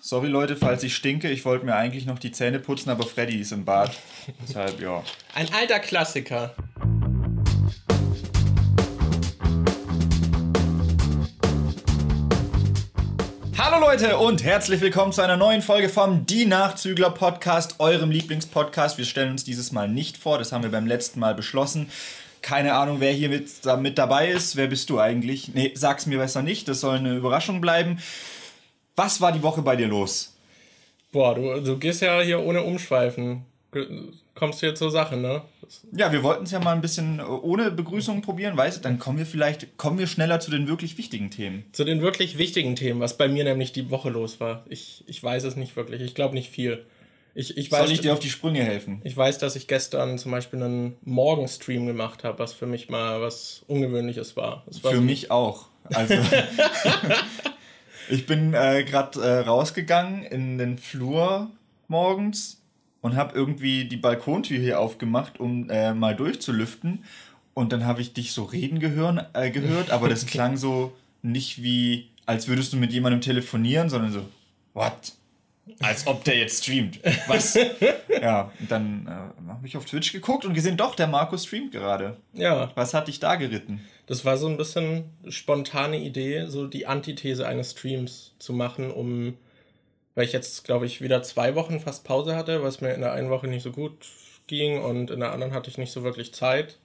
Sorry Leute, falls ich stinke, ich wollte mir eigentlich noch die Zähne putzen, aber Freddy ist im Bad. Deshalb, ja. Ein alter Klassiker. Hallo Leute und herzlich willkommen zu einer neuen Folge vom Die Nachzügler Podcast, eurem Lieblingspodcast. Wir stellen uns dieses Mal nicht vor, das haben wir beim letzten Mal beschlossen. Keine Ahnung, wer hier mit, mit dabei ist. Wer bist du eigentlich? Nee, sag's mir besser nicht, das soll eine Überraschung bleiben. Was war die Woche bei dir los? Boah, du, du gehst ja hier ohne Umschweifen. Kommst du jetzt zur Sache, ne? Ja, wir wollten es ja mal ein bisschen ohne Begrüßung probieren, weißt du? Dann kommen wir vielleicht, kommen wir schneller zu den wirklich wichtigen Themen. Zu den wirklich wichtigen Themen, was bei mir nämlich die Woche los war. Ich, ich weiß es nicht wirklich. Ich glaube nicht viel. Ich, ich weiß, Soll ich dir auf die Sprünge helfen? Ich weiß, dass ich gestern zum Beispiel einen Morgenstream gemacht habe, was für mich mal was Ungewöhnliches war. war für so mich auch. Also ich bin äh, gerade äh, rausgegangen in den Flur morgens und habe irgendwie die Balkontür hier aufgemacht, um äh, mal durchzulüften. Und dann habe ich dich so reden gehören, äh, gehört, aber das klang so nicht wie, als würdest du mit jemandem telefonieren, sondern so, what? Als ob der jetzt streamt. Was? ja, und dann äh, habe ich auf Twitch geguckt und gesehen, doch, der Marco streamt gerade. Ja. Was hat dich da geritten? Das war so ein bisschen spontane Idee, so die Antithese eines Streams zu machen, um, weil ich jetzt, glaube ich, wieder zwei Wochen fast Pause hatte, was mir in der einen Woche nicht so gut ging und in der anderen hatte ich nicht so wirklich Zeit.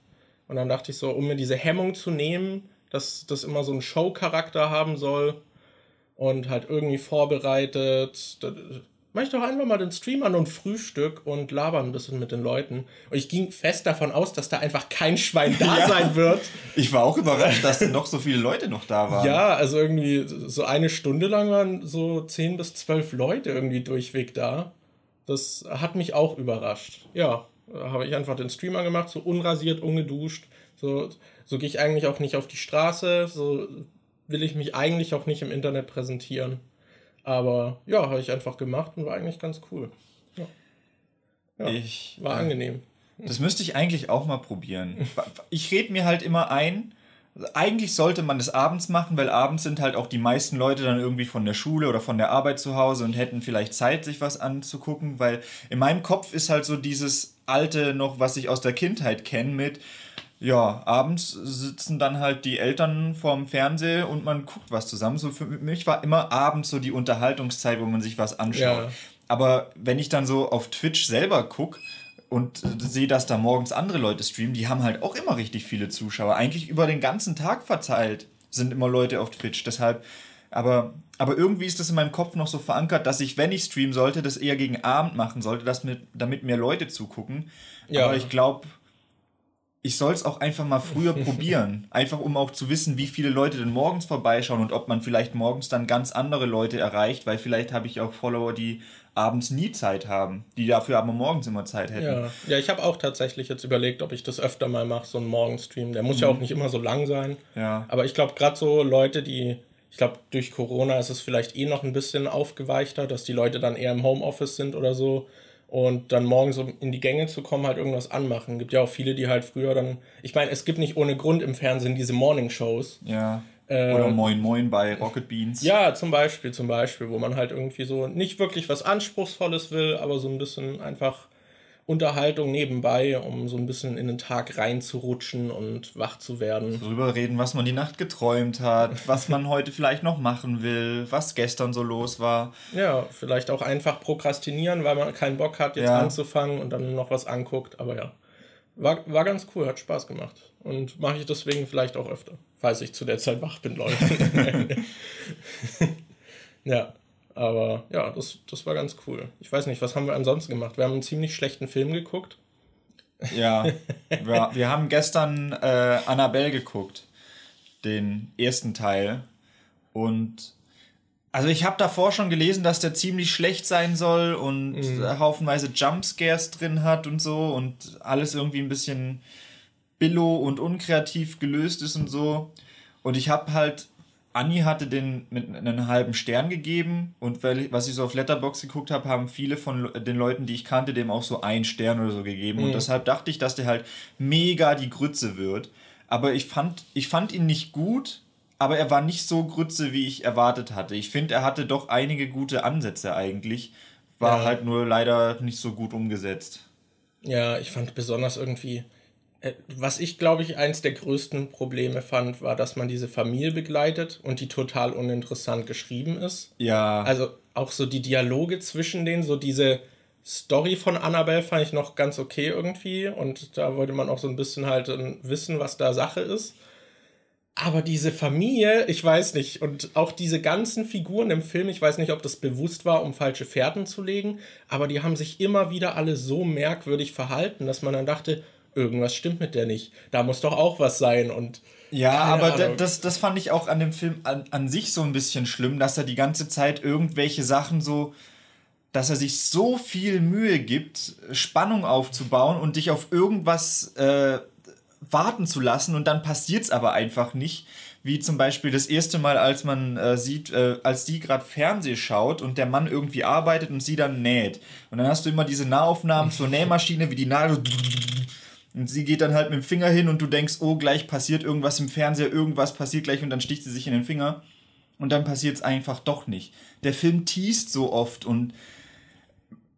Und dann dachte ich so, um mir diese Hemmung zu nehmen, dass das immer so einen Show-Charakter haben soll, und halt irgendwie vorbereitet. Mach ich doch einfach mal den Stream an und Frühstück und laber ein bisschen mit den Leuten. Und ich ging fest davon aus, dass da einfach kein Schwein da ja. sein wird. Ich war auch überrascht, dass noch so viele Leute noch da waren. Ja, also irgendwie so eine Stunde lang waren so zehn bis zwölf Leute irgendwie durchweg da. Das hat mich auch überrascht. Ja, habe ich einfach den Stream angemacht, so unrasiert, ungeduscht. So, so gehe ich eigentlich auch nicht auf die Straße. So will ich mich eigentlich auch nicht im Internet präsentieren. Aber ja, habe ich einfach gemacht und war eigentlich ganz cool. Ja. ja ich, war äh, angenehm. Das müsste ich eigentlich auch mal probieren. Ich rede mir halt immer ein, eigentlich sollte man das abends machen, weil abends sind halt auch die meisten Leute dann irgendwie von der Schule oder von der Arbeit zu Hause und hätten vielleicht Zeit, sich was anzugucken, weil in meinem Kopf ist halt so dieses alte noch, was ich aus der Kindheit kenne mit, ja, abends sitzen dann halt die Eltern vorm Fernseher und man guckt was zusammen. So für mich war immer abends so die Unterhaltungszeit, wo man sich was anschaut. Ja. Aber wenn ich dann so auf Twitch selber gucke und sehe, dass da morgens andere Leute streamen, die haben halt auch immer richtig viele Zuschauer. Eigentlich über den ganzen Tag verteilt sind immer Leute auf Twitch. Deshalb, aber, aber irgendwie ist das in meinem Kopf noch so verankert, dass ich, wenn ich streamen sollte, das eher gegen Abend machen sollte, dass mit, damit mehr Leute zugucken. Ja. Aber ich glaube, ich soll es auch einfach mal früher probieren. Einfach um auch zu wissen, wie viele Leute denn morgens vorbeischauen und ob man vielleicht morgens dann ganz andere Leute erreicht, weil vielleicht habe ich auch Follower, die abends nie Zeit haben, die dafür aber morgens immer Zeit hätten. Ja, ja ich habe auch tatsächlich jetzt überlegt, ob ich das öfter mal mache, so einen Morgenstream. Der muss mhm. ja auch nicht immer so lang sein. Ja. Aber ich glaube, gerade so Leute, die, ich glaube, durch Corona ist es vielleicht eh noch ein bisschen aufgeweichter, dass die Leute dann eher im Homeoffice sind oder so und dann morgens um in die Gänge zu kommen, halt irgendwas anmachen. Gibt ja auch viele, die halt früher dann. Ich meine, es gibt nicht ohne Grund im Fernsehen diese Morning-Shows. Ja. Äh, Oder Moin Moin bei Rocket Beans. Ja, zum Beispiel, zum Beispiel, wo man halt irgendwie so nicht wirklich was Anspruchsvolles will, aber so ein bisschen einfach Unterhaltung nebenbei, um so ein bisschen in den Tag reinzurutschen und wach zu werden. Darüber reden, was man die Nacht geträumt hat, was man heute vielleicht noch machen will, was gestern so los war. Ja, vielleicht auch einfach prokrastinieren, weil man keinen Bock hat, jetzt ja. anzufangen und dann noch was anguckt. Aber ja, war, war ganz cool, hat Spaß gemacht. Und mache ich deswegen vielleicht auch öfter, falls ich zu der Zeit wach bin, Leute. ja. Aber ja, das, das war ganz cool. Ich weiß nicht, was haben wir ansonsten gemacht? Wir haben einen ziemlich schlechten Film geguckt. Ja, wir, wir haben gestern äh, Annabelle geguckt, den ersten Teil. Und also ich habe davor schon gelesen, dass der ziemlich schlecht sein soll und mhm. haufenweise Jumpscares drin hat und so und alles irgendwie ein bisschen billo und unkreativ gelöst ist und so. Und ich habe halt Anni hatte den mit einem halben Stern gegeben und weil, was ich so auf Letterbox geguckt habe, haben viele von den Leuten, die ich kannte, dem auch so einen Stern oder so gegeben. Mhm. Und deshalb dachte ich, dass der halt mega die Grütze wird. Aber ich fand, ich fand ihn nicht gut, aber er war nicht so grütze, wie ich erwartet hatte. Ich finde, er hatte doch einige gute Ansätze eigentlich, war Ja. halt nur leider nicht so gut umgesetzt. Ja, ich fand besonders irgendwie, was ich glaube ich eins der größten Probleme fand, war, dass man diese Familie begleitet und die total uninteressant geschrieben ist. Ja, Also auch so die Dialoge zwischen denen, so diese Story von Annabelle fand ich noch ganz okay irgendwie und da wollte man auch so ein bisschen halt ähm, wissen, was da Sache ist. Aber diese Familie, ich weiß nicht, und auch diese ganzen Figuren im Film, ich weiß nicht, ob das bewusst war, um falsche Fährten zu legen, aber die haben sich immer wieder alle so merkwürdig verhalten, dass man dann dachte, irgendwas stimmt mit der nicht. Da muss doch auch was sein und Ja, aber das, das fand ich auch an dem Film an, an sich so ein bisschen schlimm, dass er die ganze Zeit irgendwelche Sachen so, dass er sich so viel Mühe gibt, Spannung aufzubauen und dich auf irgendwas äh, warten zu lassen und dann passiert's aber einfach nicht. Wie zum Beispiel das erste Mal, als man äh, sieht, äh, als die gerade Fernseh schaut und der Mann irgendwie arbeitet und sie dann näht. Und dann hast du immer diese Nahaufnahmen zur Nähmaschine, wie die Nadel und sie geht dann halt mit dem Finger hin und du denkst, oh, gleich passiert irgendwas im Fernseher, irgendwas passiert gleich und dann sticht sie sich in den Finger. Und dann passiert es einfach doch nicht. Der Film teast so oft und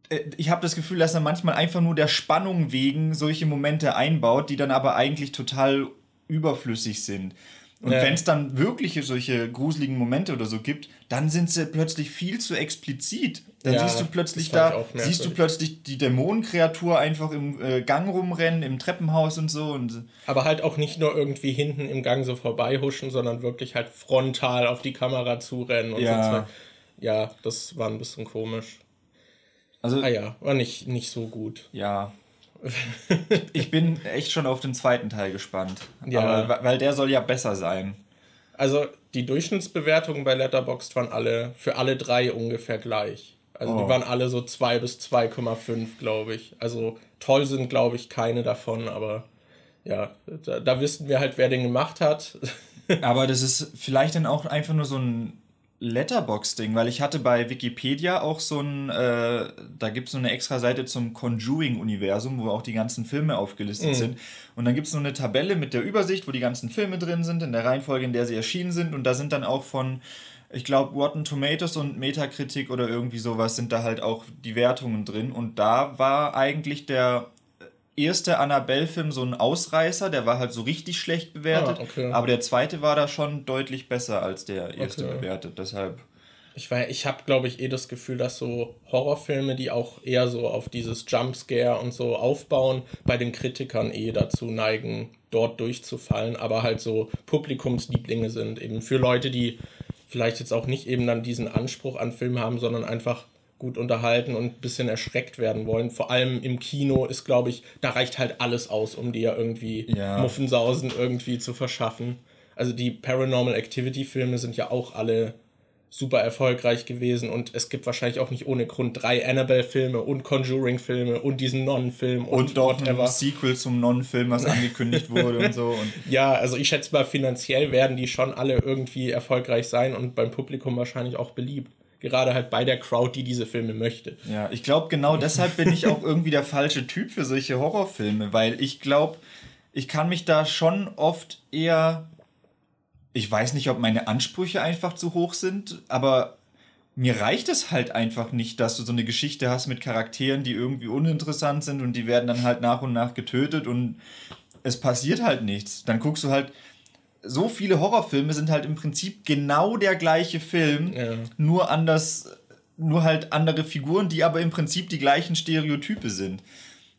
äh, ich habe das Gefühl, dass er manchmal einfach nur der Spannung wegen solche Momente einbaut, die dann aber eigentlich total überflüssig sind. Und Ja. wenn es dann wirklich solche gruseligen Momente oder so gibt, dann sind sie plötzlich viel zu explizit. Dann Ja, siehst du plötzlich da, siehst du plötzlich die Dämonenkreatur einfach im äh, Gang rumrennen, im Treppenhaus und so. Und Aber halt auch nicht nur irgendwie hinten im Gang so vorbeihuschen, sondern wirklich halt frontal auf die Kamera zurennen und Ja. so. Ja, das war ein bisschen komisch. also Ah ja, war nicht, nicht so gut. Ja. Ich bin echt schon auf den zweiten Teil gespannt. Ja. Aber, weil der soll ja besser sein. Also die Durchschnittsbewertungen bei Letterboxd waren alle für alle drei ungefähr gleich. Also Oh. die waren alle so 2 bis 2,5, glaube ich. Also toll sind, glaube ich, keine davon, aber ja, da, da wissen wir halt, wer den gemacht hat. Aber das ist vielleicht dann auch einfach nur so ein Letterbox-Ding, weil ich hatte bei Wikipedia auch so ein, äh, da gibt es so eine extra Seite zum Conjuring-Universum, wo auch die ganzen Filme aufgelistet sind. Und dann gibt es so eine Tabelle mit der Übersicht, wo die ganzen Filme drin sind, in der Reihenfolge, in der sie erschienen sind. Und da sind dann auch von, ich glaube, Rotten Tomatoes und Metacritic oder irgendwie sowas sind da halt auch die Wertungen drin. Und da war eigentlich der erste Annabelle-Film so ein Ausreißer, der war halt so richtig schlecht bewertet. Ah, okay. Aber der zweite war da schon deutlich besser als der erste Okay. bewertet. Deshalb. Ich, war- ich habe, glaube ich, eh das Gefühl, dass so Horrorfilme, die auch eher so auf dieses Jumpscare und so aufbauen, bei den Kritikern eh dazu neigen, dort durchzufallen, aber halt so Publikumslieblinge sind, eben für Leute, die vielleicht jetzt auch nicht eben dann diesen Anspruch an Film haben, sondern einfach gut unterhalten und ein bisschen erschreckt werden wollen. Vor allem im Kino ist, glaube ich, da reicht halt alles aus, um dir irgendwie Ja. Muffensausen irgendwie zu verschaffen. Also die Paranormal Activity Filme sind ja auch alle super erfolgreich gewesen und es gibt wahrscheinlich auch nicht ohne Grund drei Annabelle-Filme und Conjuring-Filme und diesen Nonnenfilm und, Und whatever. ein Sequel zum Non-Film, was angekündigt wurde und so. Und Ja, also ich schätze mal, finanziell werden die schon alle irgendwie erfolgreich sein und beim Publikum wahrscheinlich auch beliebt. Gerade halt bei der Crowd, die diese Filme möchte. ja, ich glaube, genau deshalb bin ich auch irgendwie der falsche Typ für solche Horrorfilme, weil ich glaube, ich kann mich da schon oft eher. Ich weiß nicht, ob meine Ansprüche einfach zu hoch sind, aber mir reicht es halt einfach nicht, dass du so eine Geschichte hast mit Charakteren, die irgendwie uninteressant sind und die werden dann halt nach und nach getötet und es passiert halt nichts. Dann guckst du halt, so viele Horrorfilme sind halt im Prinzip genau der gleiche Film, Ja. nur anders, nur halt andere Figuren, die aber im Prinzip die gleichen Stereotype sind.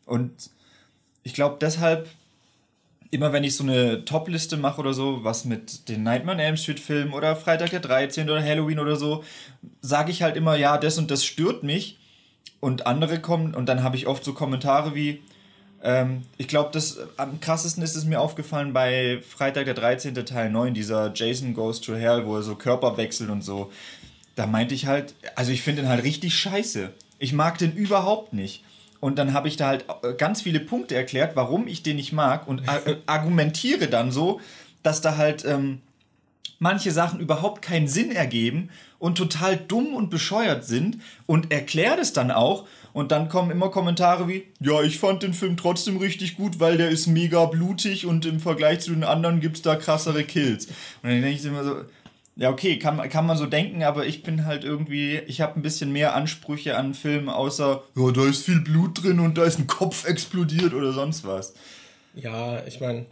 Und ich glaube deshalb, immer wenn ich so eine Top-Liste mache oder so, was mit den Nightmare on Elm Street Filmen oder Freitag der 13. oder Halloween oder so, sage ich halt immer, ja, das und das stört mich. Und andere kommen, und dann habe ich oft so Kommentare wie, ähm, ich glaube, das am krassesten ist es mir aufgefallen bei Freitag der 13. Teil 9, dieser Jason Goes to Hell, wo er so Körper wechselt und so. Da meinte ich halt, also ich finde den halt richtig scheiße. Ich mag den überhaupt nicht. Und dann habe ich da halt äh, ganz viele Punkte erklärt, warum ich den nicht mag und äh, argumentiere dann so, dass da halt ähm, manche Sachen überhaupt keinen Sinn ergeben und total dumm und bescheuert sind und erkläre das dann auch. Und dann kommen immer Kommentare wie, ja, ich fand den Film trotzdem richtig gut, weil der ist mega blutig und im Vergleich zu den anderen gibt es da krassere Kills. Und dann denke ich immer so, ja, okay, kann, kann man so denken, aber ich bin halt irgendwie, ich habe ein bisschen mehr Ansprüche an Filmen, außer, ja, da ist viel Blut drin und da ist ein Kopf explodiert oder sonst was. Ja, ich meine,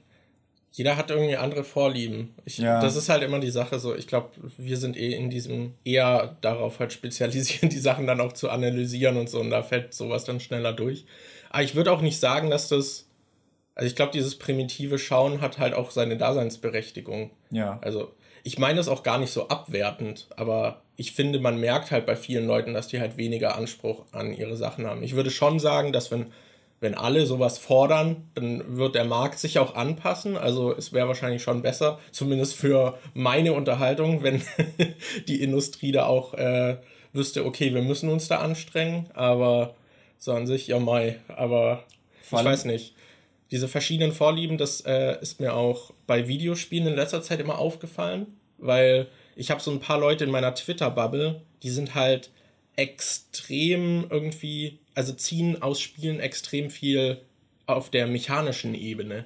jeder hat irgendwie andere Vorlieben. Ich, ja. Das ist halt immer die Sache so. Ich glaube, wir sind eh in diesem eher darauf halt spezialisiert, die Sachen dann auch zu analysieren und so. Und da fällt sowas dann schneller durch. Aber ich würde auch nicht sagen, dass das. Also ich glaube, dieses primitive Schauen hat halt auch seine Daseinsberechtigung. Ja. Also ich meine es auch gar nicht so abwertend, aber ich finde, man merkt halt bei vielen Leuten, dass die halt weniger Anspruch an ihre Sachen haben. Ich würde schon sagen, dass wenn wenn alle sowas fordern, dann wird der Markt sich auch anpassen. Also es wäre wahrscheinlich schon besser, zumindest für meine Unterhaltung, wenn die Industrie da auch äh, wüsste, okay, wir müssen uns da anstrengen. Aber so an sich, ja mai. Aber ich weiß nicht. Diese verschiedenen Vorlieben, das äh, ist mir auch bei Videospielen in letzter Zeit immer aufgefallen, weil ich habe so ein paar Leute in meiner Twitter-Bubble, die sind halt extrem irgendwie also ziehen aus Spielen extrem viel auf der mechanischen Ebene.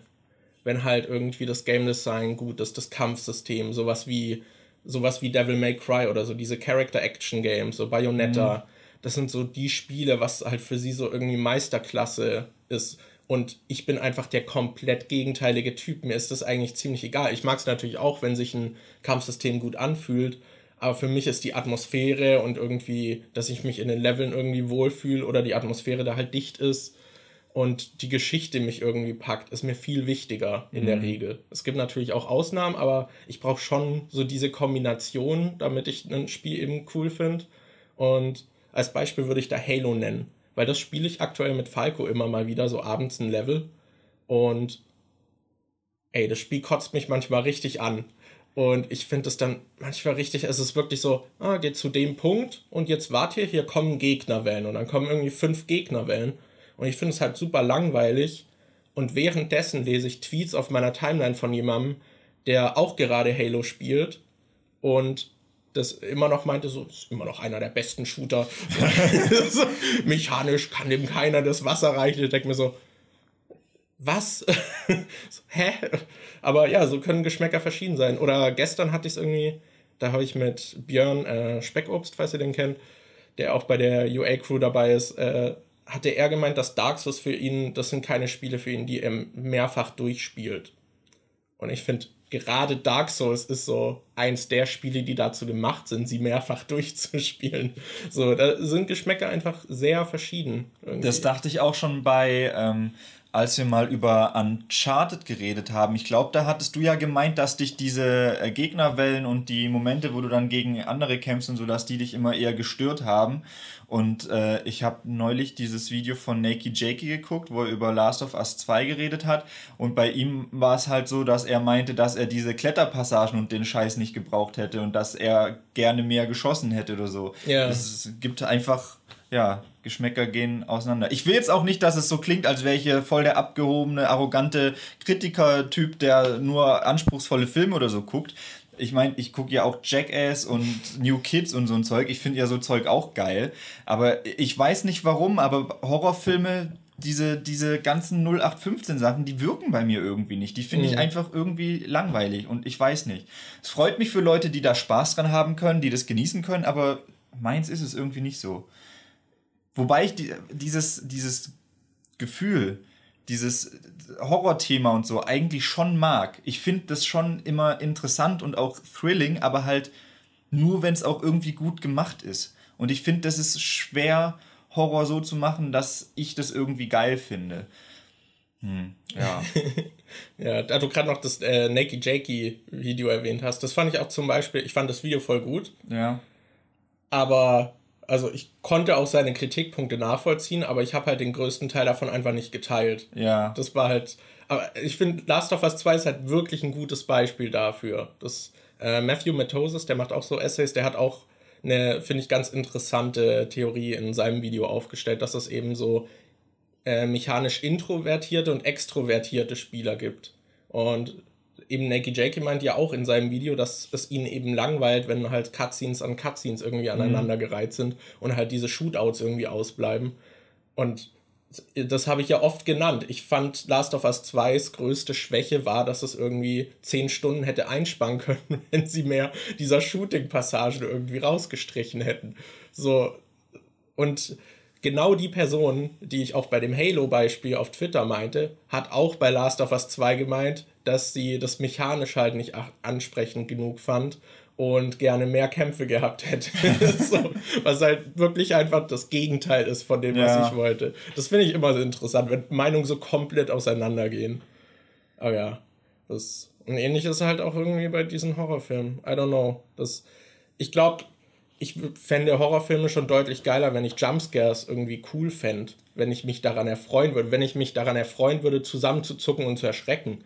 Wenn halt irgendwie das Game Design gut ist, das Kampfsystem, sowas wie sowas wie Devil May Cry oder so diese Character Action Games, so Bayonetta, mhm. das sind so die Spiele, was halt für sie so irgendwie Meisterklasse ist. Und ich bin einfach der komplett gegenteilige Typ. Mir ist das eigentlich ziemlich egal. Ich mag es natürlich auch, wenn sich ein Kampfsystem gut anfühlt. Aber für mich ist die Atmosphäre und irgendwie, dass ich mich in den Leveln irgendwie wohlfühle oder die Atmosphäre da halt dicht ist und die Geschichte mich irgendwie packt, ist mir viel wichtiger in mhm. der Regel. Es gibt natürlich auch Ausnahmen, aber ich brauche schon so diese Kombination, damit ich ein Spiel eben cool finde. Und als Beispiel würde ich da Halo nennen, weil das spiele ich aktuell mit Falco immer mal wieder, so abends ein Level. Und ey, das Spiel kotzt mich manchmal richtig an. Und ich finde es dann manchmal richtig, es ist wirklich so, ah, geht zu dem Punkt und jetzt wart hier, hier kommen Gegnerwellen und dann kommen irgendwie fünf Gegnerwellen. Und ich finde es halt super langweilig. Und währenddessen lese ich Tweets auf meiner Timeline von jemandem, der auch gerade Halo spielt und das immer noch meinte, so, ist immer noch einer der besten Shooter. Mechanisch kann dem keiner das Wasser reichen. Ich denke mir so, was? Hä? Aber ja, so können Geschmäcker verschieden sein. Oder gestern hatte ich es irgendwie, da habe ich mit Björn äh, Speckobst, falls ihr den kennt, der auch bei der UA-Crew dabei ist, äh, hatte er gemeint, dass Dark Souls für ihn, das sind keine Spiele für ihn, die er mehrfach durchspielt. Und ich finde, gerade Dark Souls ist so eins der Spiele, die dazu gemacht sind, sie mehrfach durchzuspielen. So, da sind Geschmäcker einfach sehr verschieden. Irgendwie. Das dachte ich auch schon bei ähm, als wir mal über Uncharted geredet haben. Ich glaube, da hattest du ja gemeint, dass dich diese äh, Gegnerwellen und die Momente, wo du dann gegen andere kämpfst und so, dass die dich immer eher gestört haben. Und äh, ich habe neulich dieses Video von Nakey Jakey geguckt, wo er über Last of Us 2 geredet hat. Und bei ihm war es halt so, dass er meinte, dass er diese Kletterpassagen und den Scheiß nicht gebraucht hätte und dass er gerne mehr geschossen hätte oder so. Ja. Es gibt einfach, ja, Geschmäcker gehen auseinander. Ich will jetzt auch nicht, dass es so klingt, als wäre ich hier voll der abgehobene, arrogante Kritiker-Typ, der nur anspruchsvolle Filme oder so guckt. Ich meine, ich gucke ja auch Jackass und New Kids und so ein Zeug. Ich finde ja so Zeug auch geil. Aber ich weiß nicht warum, aber Horrorfilme, diese, diese ganzen 0815 Sachen, die wirken bei mir irgendwie nicht. Die finde ich mhm. einfach irgendwie langweilig und ich weiß nicht. Es freut mich für Leute, die da Spaß dran haben können, die das genießen können, aber meins ist es irgendwie nicht so. Wobei ich die, dieses, dieses Gefühl, dieses Horrorthema und so eigentlich schon mag. Ich finde das schon immer interessant und auch thrilling, aber halt nur, wenn es auch irgendwie gut gemacht ist. Und ich finde, das ist schwer, Horror so zu machen, dass ich das irgendwie geil finde. Hm, ja. ja, da du gerade noch das äh, Nakey Jakey Video erwähnt hast, das fand ich auch zum Beispiel, ich fand das Video voll gut. Ja. Aber also ich konnte auch seine Kritikpunkte nachvollziehen, aber ich habe halt den größten Teil davon einfach nicht geteilt. Ja. Das war halt. Aber ich finde, Last of Us 2 ist halt wirklich ein gutes Beispiel dafür. Das, äh, Matthew Matosis, der macht auch so Essays, der hat auch eine, finde ich, ganz interessante Theorie in seinem Video aufgestellt, dass es eben so äh, mechanisch introvertierte und extrovertierte Spieler gibt. Und eben Nakey Jakey meint ja auch in seinem Video, dass es ihn eben langweilt, wenn halt Cutscenes an Cutscenes irgendwie mhm. aneinandergereiht sind und halt diese Shootouts irgendwie ausbleiben. Und das habe ich ja oft genannt. Ich fand Last of Us 2's größte Schwäche war, dass es irgendwie zehn Stunden hätte einsparen können, wenn sie mehr dieser Shooting-Passagen irgendwie rausgestrichen hätten. So. Und genau die Person, die ich auch bei dem Halo-Beispiel auf Twitter meinte, hat auch bei Last of Us 2 gemeint, dass sie das mechanisch halt nicht ansprechend genug fand und gerne mehr Kämpfe gehabt hätte. so, was halt wirklich einfach das Gegenteil ist von dem, ja. was ich wollte. Das finde ich immer so interessant, wenn Meinungen so komplett auseinandergehen. Aber ja, das. Und ähnlich ist halt auch irgendwie bei diesen Horrorfilmen. I don't know. Das, ich glaube, ich fände Horrorfilme schon deutlich geiler, wenn ich Jumpscares irgendwie cool fände. Wenn ich mich daran erfreuen würde. Wenn ich mich daran erfreuen würde, zusammenzuzucken und zu erschrecken.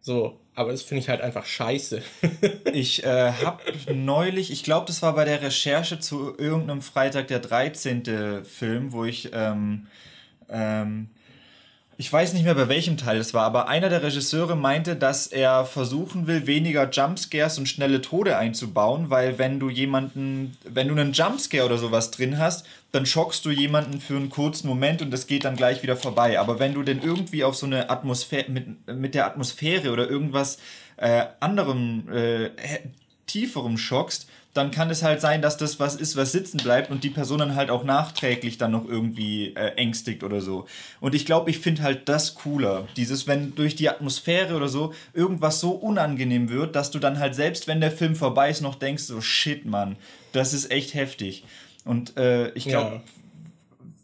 So, aber das finde ich halt einfach scheiße. ich äh, habe neulich, ich glaube, das war bei der Recherche zu irgendeinem Freitag der 13. Film, wo ich ähm, ähm, ich weiß nicht mehr bei welchem Teil es war, aber einer der Regisseure meinte, dass er versuchen will, weniger Jumpscares und schnelle Tode einzubauen, weil wenn du jemanden, wenn du einen Jumpscare oder sowas drin hast, dann schockst du jemanden für einen kurzen Moment und das geht dann gleich wieder vorbei. Aber wenn du denn irgendwie auf so eine Atmosphäre, mit, mit der Atmosphäre oder irgendwas äh, anderem, äh, tieferem schockst, dann kann es halt sein, dass das was ist, was sitzen bleibt und die Person dann halt auch nachträglich dann noch irgendwie äh, ängstigt oder so. Und ich glaube, ich finde halt das cooler. Dieses, wenn durch die Atmosphäre oder so irgendwas so unangenehm wird, dass du dann halt selbst, wenn der Film vorbei ist, noch denkst, so shit, Mann, das ist echt heftig. Und äh, ich glaube, ja.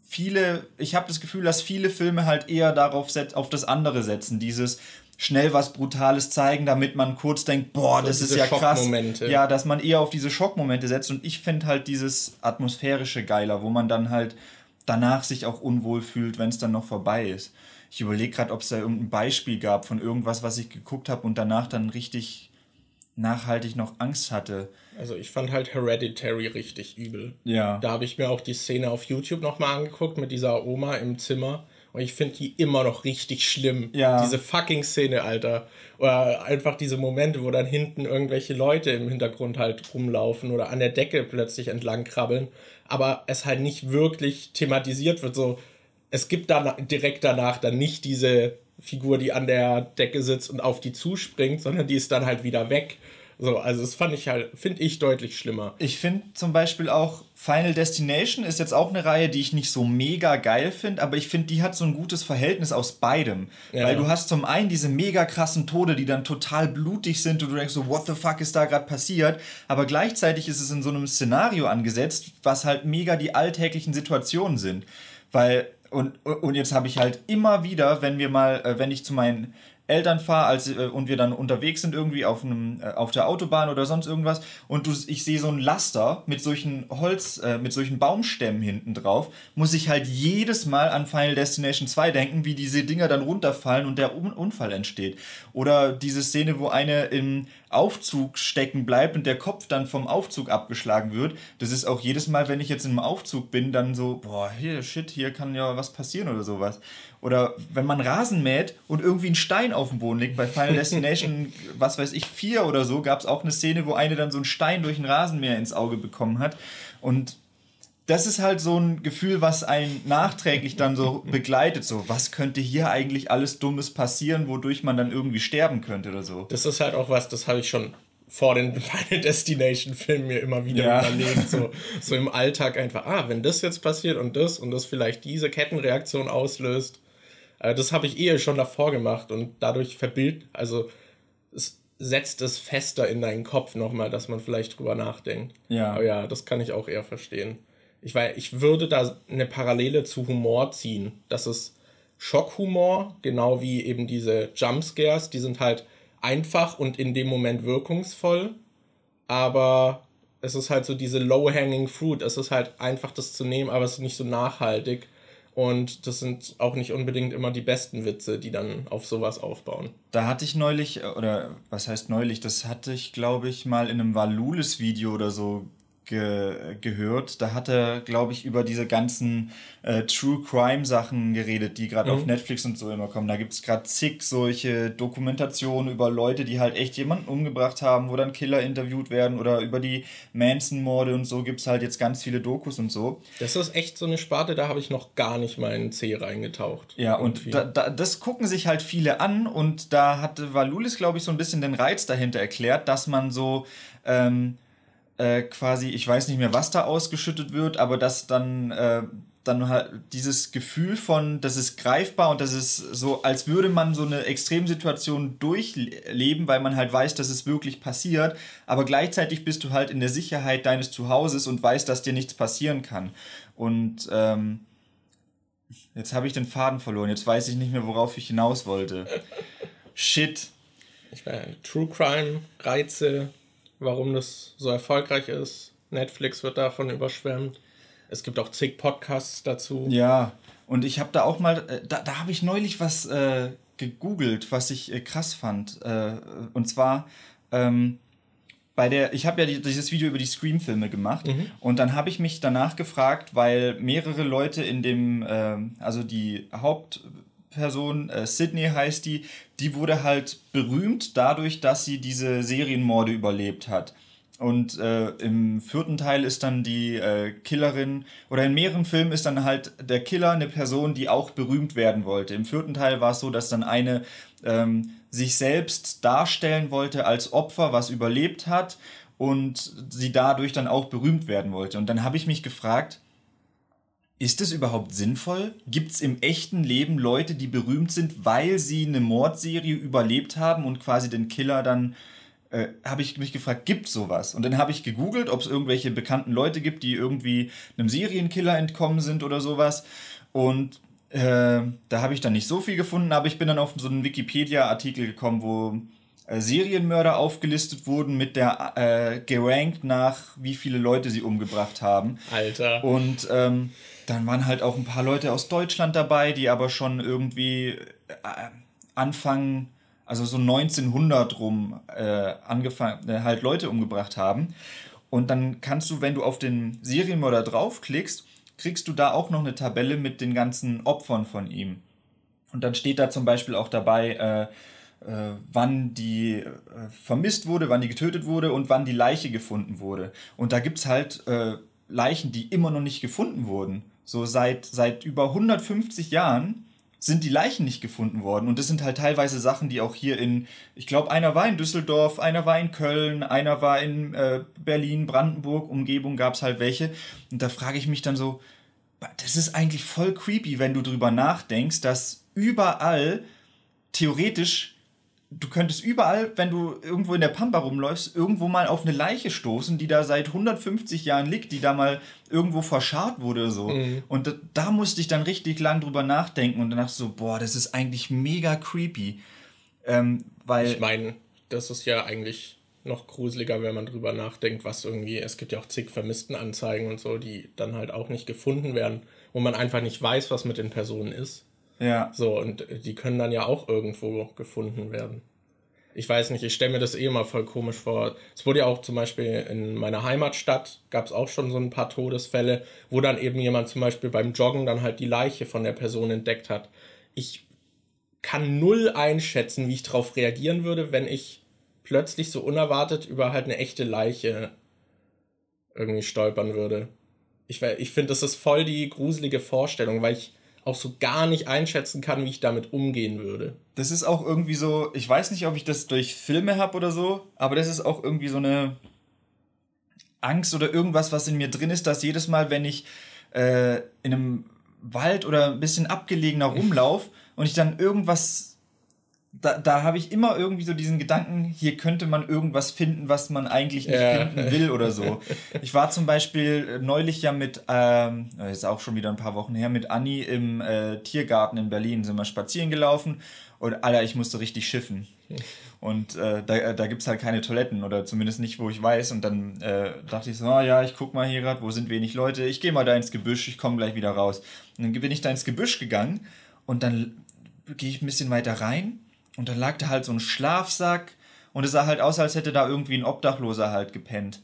viele, ich habe das Gefühl, dass viele Filme halt eher darauf auf das andere setzen. Dieses, schnell was Brutales zeigen, damit man kurz denkt, boah, das ist ja krass. Ja, dass man eher auf diese Schockmomente setzt. Und ich finde halt dieses atmosphärische geiler, wo man dann halt danach sich auch unwohl fühlt, wenn es dann noch vorbei ist. Ich überlege gerade, ob es da irgendein Beispiel gab von irgendwas, was ich geguckt habe und danach dann richtig nachhaltig noch Angst hatte. Also ich fand halt Hereditary richtig übel. Ja. Da habe ich mir auch die Szene auf YouTube nochmal angeguckt mit dieser Oma im Zimmer und ich finde die immer noch richtig schlimm. Ja. Diese fucking Szene, Alter. Oder einfach diese Momente, wo dann hinten irgendwelche Leute im Hintergrund halt rumlaufen oder an der Decke plötzlich entlang krabbeln. Aber es halt nicht wirklich thematisiert wird. So, es gibt dann direkt danach dann nicht diese Figur, die an der Decke sitzt und auf die zuspringt, sondern die ist dann halt wieder weg. So, also das fand ich halt, finde ich deutlich schlimmer. Ich finde zum Beispiel auch Final Destination ist jetzt auch eine Reihe, die ich nicht so mega geil finde, aber ich finde, die hat so ein gutes Verhältnis aus beidem. Ja. Weil du hast zum einen diese mega krassen Tode, die dann total blutig sind und du denkst so, what the fuck ist da gerade passiert? Aber gleichzeitig ist es in so einem Szenario angesetzt, was halt mega die alltäglichen Situationen sind. Weil, und, und jetzt habe ich halt immer wieder, wenn wir mal, äh, wenn ich zu meinen Eltern fahre als, äh, und wir dann unterwegs sind irgendwie auf, einem, äh, auf der Autobahn oder sonst irgendwas und du, ich sehe so ein Laster mit solchen Holz, äh, mit solchen Baumstämmen hinten drauf, muss ich halt jedes Mal an Final Destination 2 denken, wie diese Dinger dann runterfallen und der Un Unfall entsteht. Oder diese Szene, wo eine im Aufzug stecken bleibt und der Kopf dann vom Aufzug abgeschlagen wird. Das ist auch jedes Mal, wenn ich jetzt in einem Aufzug bin, dann so, boah, hier, shit, hier kann ja was passieren oder sowas. Oder wenn man Rasen mäht und irgendwie ein Stein auf dem Boden liegt, bei Final Destination, was weiß ich, 4 oder so, gab es auch eine Szene, wo eine dann so einen Stein durch ein Rasenmäher ins Auge bekommen hat. Und das ist halt so ein Gefühl, was einen nachträglich dann so begleitet. So, was könnte hier eigentlich alles Dummes passieren, wodurch man dann irgendwie sterben könnte oder so. Das ist halt auch was, das habe ich schon vor den Final Destination Filmen mir immer wieder ja. überlegt. So, so im Alltag einfach, ah, wenn das jetzt passiert und das und das vielleicht diese Kettenreaktion auslöst, äh, das habe ich eh schon davor gemacht und dadurch verbild, also es setzt es fester in deinen Kopf nochmal, dass man vielleicht drüber nachdenkt. Ja. Aber ja, das kann ich auch eher verstehen. Ich, weiß, ich würde da eine Parallele zu Humor ziehen. Das ist Schockhumor, genau wie eben diese Jumpscares, die sind halt einfach und in dem Moment wirkungsvoll, aber es ist halt so diese low-hanging fruit. Es ist halt einfach das zu nehmen, aber es ist nicht so nachhaltig. Und das sind auch nicht unbedingt immer die besten Witze, die dann auf sowas aufbauen. Da hatte ich neulich, oder was heißt neulich, das hatte ich, glaube ich, mal in einem Valulis-Video oder so ge gehört. Da hat er, glaube ich, über diese ganzen äh, True Crime Sachen geredet, die gerade mhm. auf Netflix und so immer kommen. Da gibt es gerade zig solche Dokumentationen über Leute, die halt echt jemanden umgebracht haben, wo dann Killer interviewt werden oder über die Manson-Morde und so gibt es halt jetzt ganz viele Dokus und so. Das ist echt so eine Sparte, da habe ich noch gar nicht mal in C reingetaucht. Ja, und da, da, das gucken sich halt viele an und da hatte Valulis, glaube ich, so ein bisschen den Reiz dahinter erklärt, dass man so ähm, äh, quasi, ich weiß nicht mehr, was da ausgeschüttet wird, aber dass dann, äh, dann halt dieses Gefühl von, das ist greifbar und das ist so, als würde man so eine Extremsituation durchleben, weil man halt weiß, dass es wirklich passiert, aber gleichzeitig bist du halt in der Sicherheit deines Zuhauses und weißt, dass dir nichts passieren kann. Und ähm, jetzt habe ich den Faden verloren, jetzt weiß ich nicht mehr, worauf ich hinaus wollte. Shit. Ich meine, True Crime, Reize, warum das so erfolgreich ist. Netflix wird davon überschwemmt. Es gibt auch zig Podcasts dazu. Ja, und ich habe da auch mal, äh, da, da habe ich neulich was äh, gegoogelt, was ich äh, krass fand. Äh, und zwar ähm, bei der, ich habe ja die, dieses Video über die Scream-Filme gemacht mhm. und dann habe ich mich danach gefragt, weil mehrere Leute in dem, ähm, also die Haupt Person, äh, Sydney heißt die, die wurde halt berühmt dadurch, dass sie diese Serienmorde überlebt hat. Und äh, im vierten Teil ist dann die äh, Killerin, oder in mehreren Filmen ist dann halt der Killer eine Person, die auch berühmt werden wollte. Im vierten Teil war es so, dass dann eine ähm, sich selbst darstellen wollte als Opfer, was überlebt hat und sie dadurch dann auch berühmt werden wollte. Und dann habe ich mich gefragt, ist es überhaupt sinnvoll? Gibt es im echten Leben Leute, die berühmt sind, weil sie eine Mordserie überlebt haben und quasi den Killer dann, äh, habe ich mich gefragt, gibt sowas? Und dann habe ich gegoogelt, ob es irgendwelche bekannten Leute gibt, die irgendwie einem Serienkiller entkommen sind oder sowas. Und äh, da habe ich dann nicht so viel gefunden, aber ich bin dann auf so einen Wikipedia-Artikel gekommen, wo äh, Serienmörder aufgelistet wurden mit der äh, gerankt nach, wie viele Leute sie umgebracht haben. Alter. Und ähm, dann waren halt auch ein paar Leute aus Deutschland dabei, die aber schon irgendwie äh, Anfang, also so 1900 rum äh, angefangen, äh, halt Leute umgebracht haben. Und dann kannst du, wenn du auf den Serienmörder draufklickst, kriegst du da auch noch eine Tabelle mit den ganzen Opfern von ihm. Und dann steht da zum Beispiel auch dabei, äh, äh, wann die äh, vermisst wurde, wann die getötet wurde und wann die Leiche gefunden wurde. Und da gibt es halt äh, Leichen, die immer noch nicht gefunden wurden. So seit, seit über 150 Jahren sind die Leichen nicht gefunden worden. Und das sind halt teilweise Sachen, die auch hier in, ich glaube, einer war in Düsseldorf, einer war in Köln, einer war in äh, Berlin, Brandenburg, Umgebung gab es halt welche. Und da frage ich mich dann so, das ist eigentlich voll creepy, wenn du drüber nachdenkst, dass überall theoretisch du könntest überall, wenn du irgendwo in der Pampa rumläufst, irgendwo mal auf eine Leiche stoßen, die da seit 150 Jahren liegt, die da mal irgendwo verscharrt wurde so. Mhm. Und da, da, musste ich dann richtig lang drüber nachdenken und danach so, boah, das ist eigentlich mega creepy. Ähm, weil ich meine, das ist ja eigentlich noch gruseliger, wenn man drüber nachdenkt, was irgendwie, es gibt ja auch zig Vermisstenanzeigen und so, die dann halt auch nicht gefunden werden, wo man einfach nicht weiß, was mit den Personen ist. Ja. So, und die können dann ja auch irgendwo gefunden werden. Ich weiß nicht, ich stelle mir das eh immer voll komisch vor. Es wurde ja auch zum Beispiel in meiner Heimatstadt, gab es auch schon so ein paar Todesfälle, wo dann eben jemand zum Beispiel beim Joggen dann halt die Leiche von der Person entdeckt hat. Ich kann null einschätzen, wie ich darauf reagieren würde, wenn ich plötzlich so unerwartet über halt eine echte Leiche irgendwie stolpern würde. Ich, ich finde, das ist voll die gruselige Vorstellung, weil ich auch so gar nicht einschätzen kann, wie ich damit umgehen würde. Das ist auch irgendwie so, ich weiß nicht, ob ich das durch Filme habe oder so, aber das ist auch irgendwie so eine Angst oder irgendwas, was in mir drin ist, dass jedes Mal, wenn ich äh, in einem Wald oder ein bisschen abgelegener rumlaufe und ich dann irgendwas da, da habe ich immer irgendwie so diesen Gedanken, hier könnte man irgendwas finden, was man eigentlich nicht ja. finden will oder so. Ich war zum Beispiel neulich ja mit, ähm, ist auch schon wieder ein paar Wochen her, mit Anni im äh, Tiergarten in Berlin, sind wir spazieren gelaufen und Alter, ich musste richtig schiffen. Und äh, da, da gibt es halt keine Toiletten oder zumindest nicht, wo ich weiß. Und dann äh, dachte ich so, ah ja, ich guck mal hier gerade, wo sind wenig Leute, ich gehe mal da ins Gebüsch, ich komme gleich wieder raus. Und dann bin ich da ins Gebüsch gegangen und dann gehe ich ein bisschen weiter rein und dann lag da halt so ein Schlafsack und es sah halt aus, als hätte da irgendwie ein Obdachloser halt gepennt.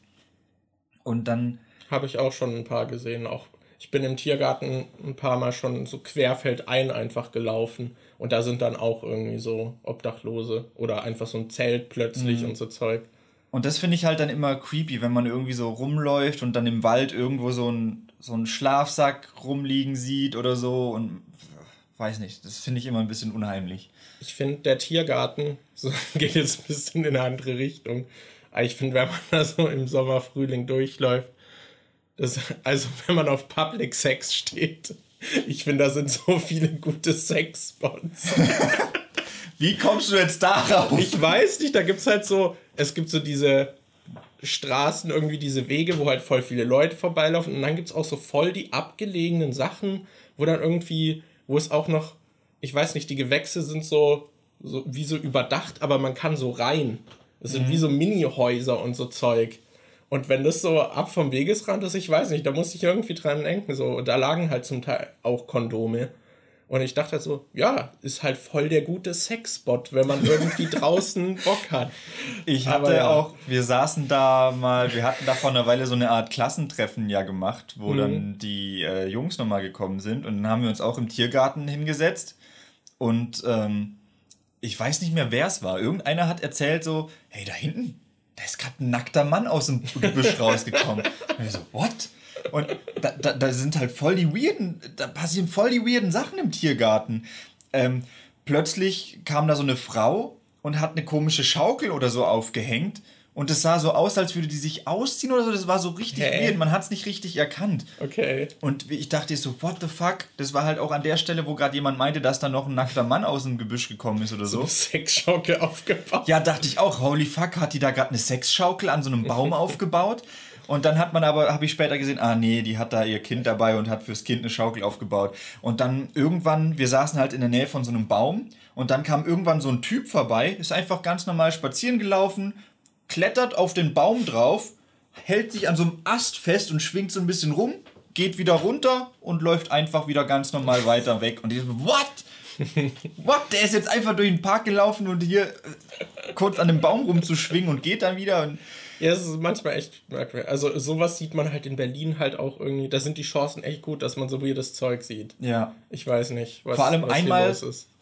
Und dann. Habe ich auch schon ein paar gesehen. Auch ich bin im Tiergarten ein paar Mal schon so querfeldein einfach gelaufen. Und da sind dann auch irgendwie so Obdachlose oder einfach so ein Zelt plötzlich mhm. und so Zeug. Und das finde ich halt dann immer creepy, wenn man irgendwie so rumläuft und dann im Wald irgendwo so ein, so einen Schlafsack rumliegen sieht oder so und weiß nicht, das finde ich immer ein bisschen unheimlich. Ich finde, der Tiergarten so, geht jetzt ein bisschen in eine andere Richtung. Aber ich finde, wenn man da so im Sommer, Frühling durchläuft, das, also wenn man auf Public Sex steht, ich finde, da sind so viele gute Sexspots. Wie kommst du jetzt darauf? Ich weiß nicht, da gibt es halt so, es gibt so diese Straßen, irgendwie diese Wege, wo halt voll viele Leute vorbeilaufen und dann gibt es auch so voll die abgelegenen Sachen, wo dann irgendwie, wo es auch noch, ich weiß nicht, die Gewächse sind so, so wie so überdacht, aber man kann so rein. Es sind mhm. wie so Mini-Häuser und so Zeug. Und wenn das so ab vom Wegesrand ist, ich weiß nicht, da muss ich irgendwie dran denken. So, da lagen halt zum Teil auch Kondome. Und ich dachte halt so, ja, ist halt voll der gute Sexspot, wenn man irgendwie draußen Bock hat. Ich hatte Aber, ja. auch, wir saßen da mal, wir hatten da vor einer Weile so eine Art Klassentreffen ja gemacht, wo mhm. dann die äh, Jungs nochmal gekommen sind. Und dann haben wir uns auch im Tiergarten hingesetzt. Und ähm, ich weiß nicht mehr, wer es war. Irgendeiner hat erzählt so, hey, da hinten, da ist gerade ein nackter Mann aus dem Gebüsch rausgekommen. Und ich so, what? Und da, da, da, sind halt voll die weirden, da passieren voll die weirden Sachen im Tiergarten. Ähm, plötzlich kam da so eine Frau und hat eine komische Schaukel oder so aufgehängt und es sah so aus, als würde die sich ausziehen oder so. Das war so richtig hey. weird. Man hat es nicht richtig erkannt. Okay. Und ich dachte so, what the fuck? Das war halt auch an der Stelle, wo gerade jemand meinte, dass da noch ein nackter Mann aus dem Gebüsch gekommen ist oder so. so eine Sexschaukel aufgebaut. Ja, dachte ich auch. Holy fuck, hat die da gerade eine Sexschaukel an so einem Baum aufgebaut? Und dann hat man aber, habe ich später gesehen, ah nee, die hat da ihr Kind dabei und hat fürs Kind eine Schaukel aufgebaut. Und dann irgendwann, wir saßen halt in der Nähe von so einem Baum und dann kam irgendwann so ein Typ vorbei, ist einfach ganz normal spazieren gelaufen, klettert auf den Baum drauf, hält sich an so einem Ast fest und schwingt so ein bisschen rum, geht wieder runter und läuft einfach wieder ganz normal weiter weg. Und ich so, what? What? Der ist jetzt einfach durch den Park gelaufen und hier kurz an dem Baum rumzuschwingen und geht dann wieder. Und ja, es ist manchmal echt merkwürdig. Also sowas sieht man halt in Berlin halt auch irgendwie. Da sind die Chancen echt gut, dass man so weirdes Zeug sieht. Ja. Ich weiß nicht, was, Vor allem was einmal,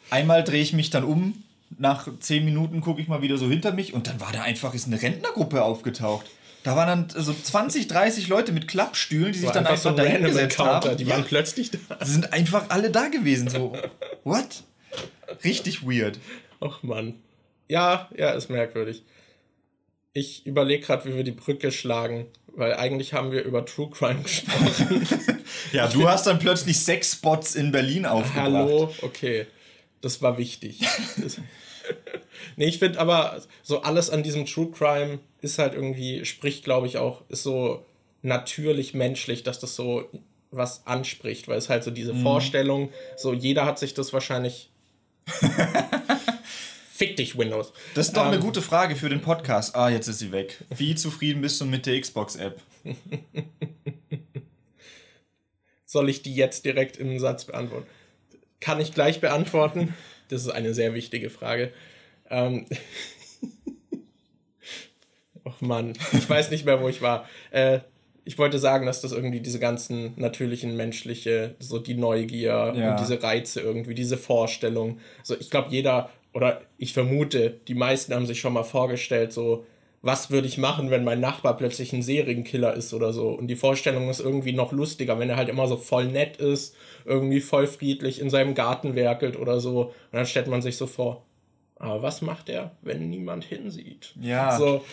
einmal drehe ich mich dann um nach zehn Minuten gucke ich mal wieder so hinter mich und dann war da einfach ist eine Rentnergruppe aufgetaucht. Da waren dann so 20, 30 Leute mit Klappstühlen, die sich dann einfach, einfach so da hingesetzt haben. Die ja. waren plötzlich da. Sie sind einfach alle da gewesen. So, what? Richtig weird. Ach Mann. Ja, ja, ist merkwürdig. Ich überlege gerade, wie wir die Brücke schlagen, weil eigentlich haben wir über True Crime gesprochen. ja, du hast dann plötzlich sechs Spots in Berlin aufgebracht. Hallo, okay. Das war wichtig. nee, ich finde aber so alles an diesem True Crime ist halt irgendwie, spricht glaube ich auch, ist so natürlich menschlich, dass das so was anspricht, weil es halt so diese mhm. Vorstellung, so jeder hat sich das wahrscheinlich. Fick dich, Windows. Das ist doch ähm, eine gute Frage für den Podcast. Ah, jetzt ist sie weg. Wie zufrieden bist du mit der Xbox-App? Soll ich die jetzt direkt im Satz beantworten? Kann ich gleich beantworten. Das ist eine sehr wichtige Frage. Ähm Och Mann, ich weiß nicht mehr, wo ich war. Äh, ich wollte sagen, dass das irgendwie diese ganzen natürlichen menschliche, so die Neugier ja. und diese Reize irgendwie, diese Vorstellung. So, ich glaube, jeder, oder ich vermute, die meisten haben sich schon mal vorgestellt, so, was würde ich machen, wenn mein Nachbar plötzlich ein Serienkiller ist oder so. Und die Vorstellung ist irgendwie noch lustiger, wenn er halt immer so voll nett ist, irgendwie voll friedlich in seinem Garten werkelt oder so. Und dann stellt man sich so vor, aber was macht er, wenn niemand hinsieht? Ja. So,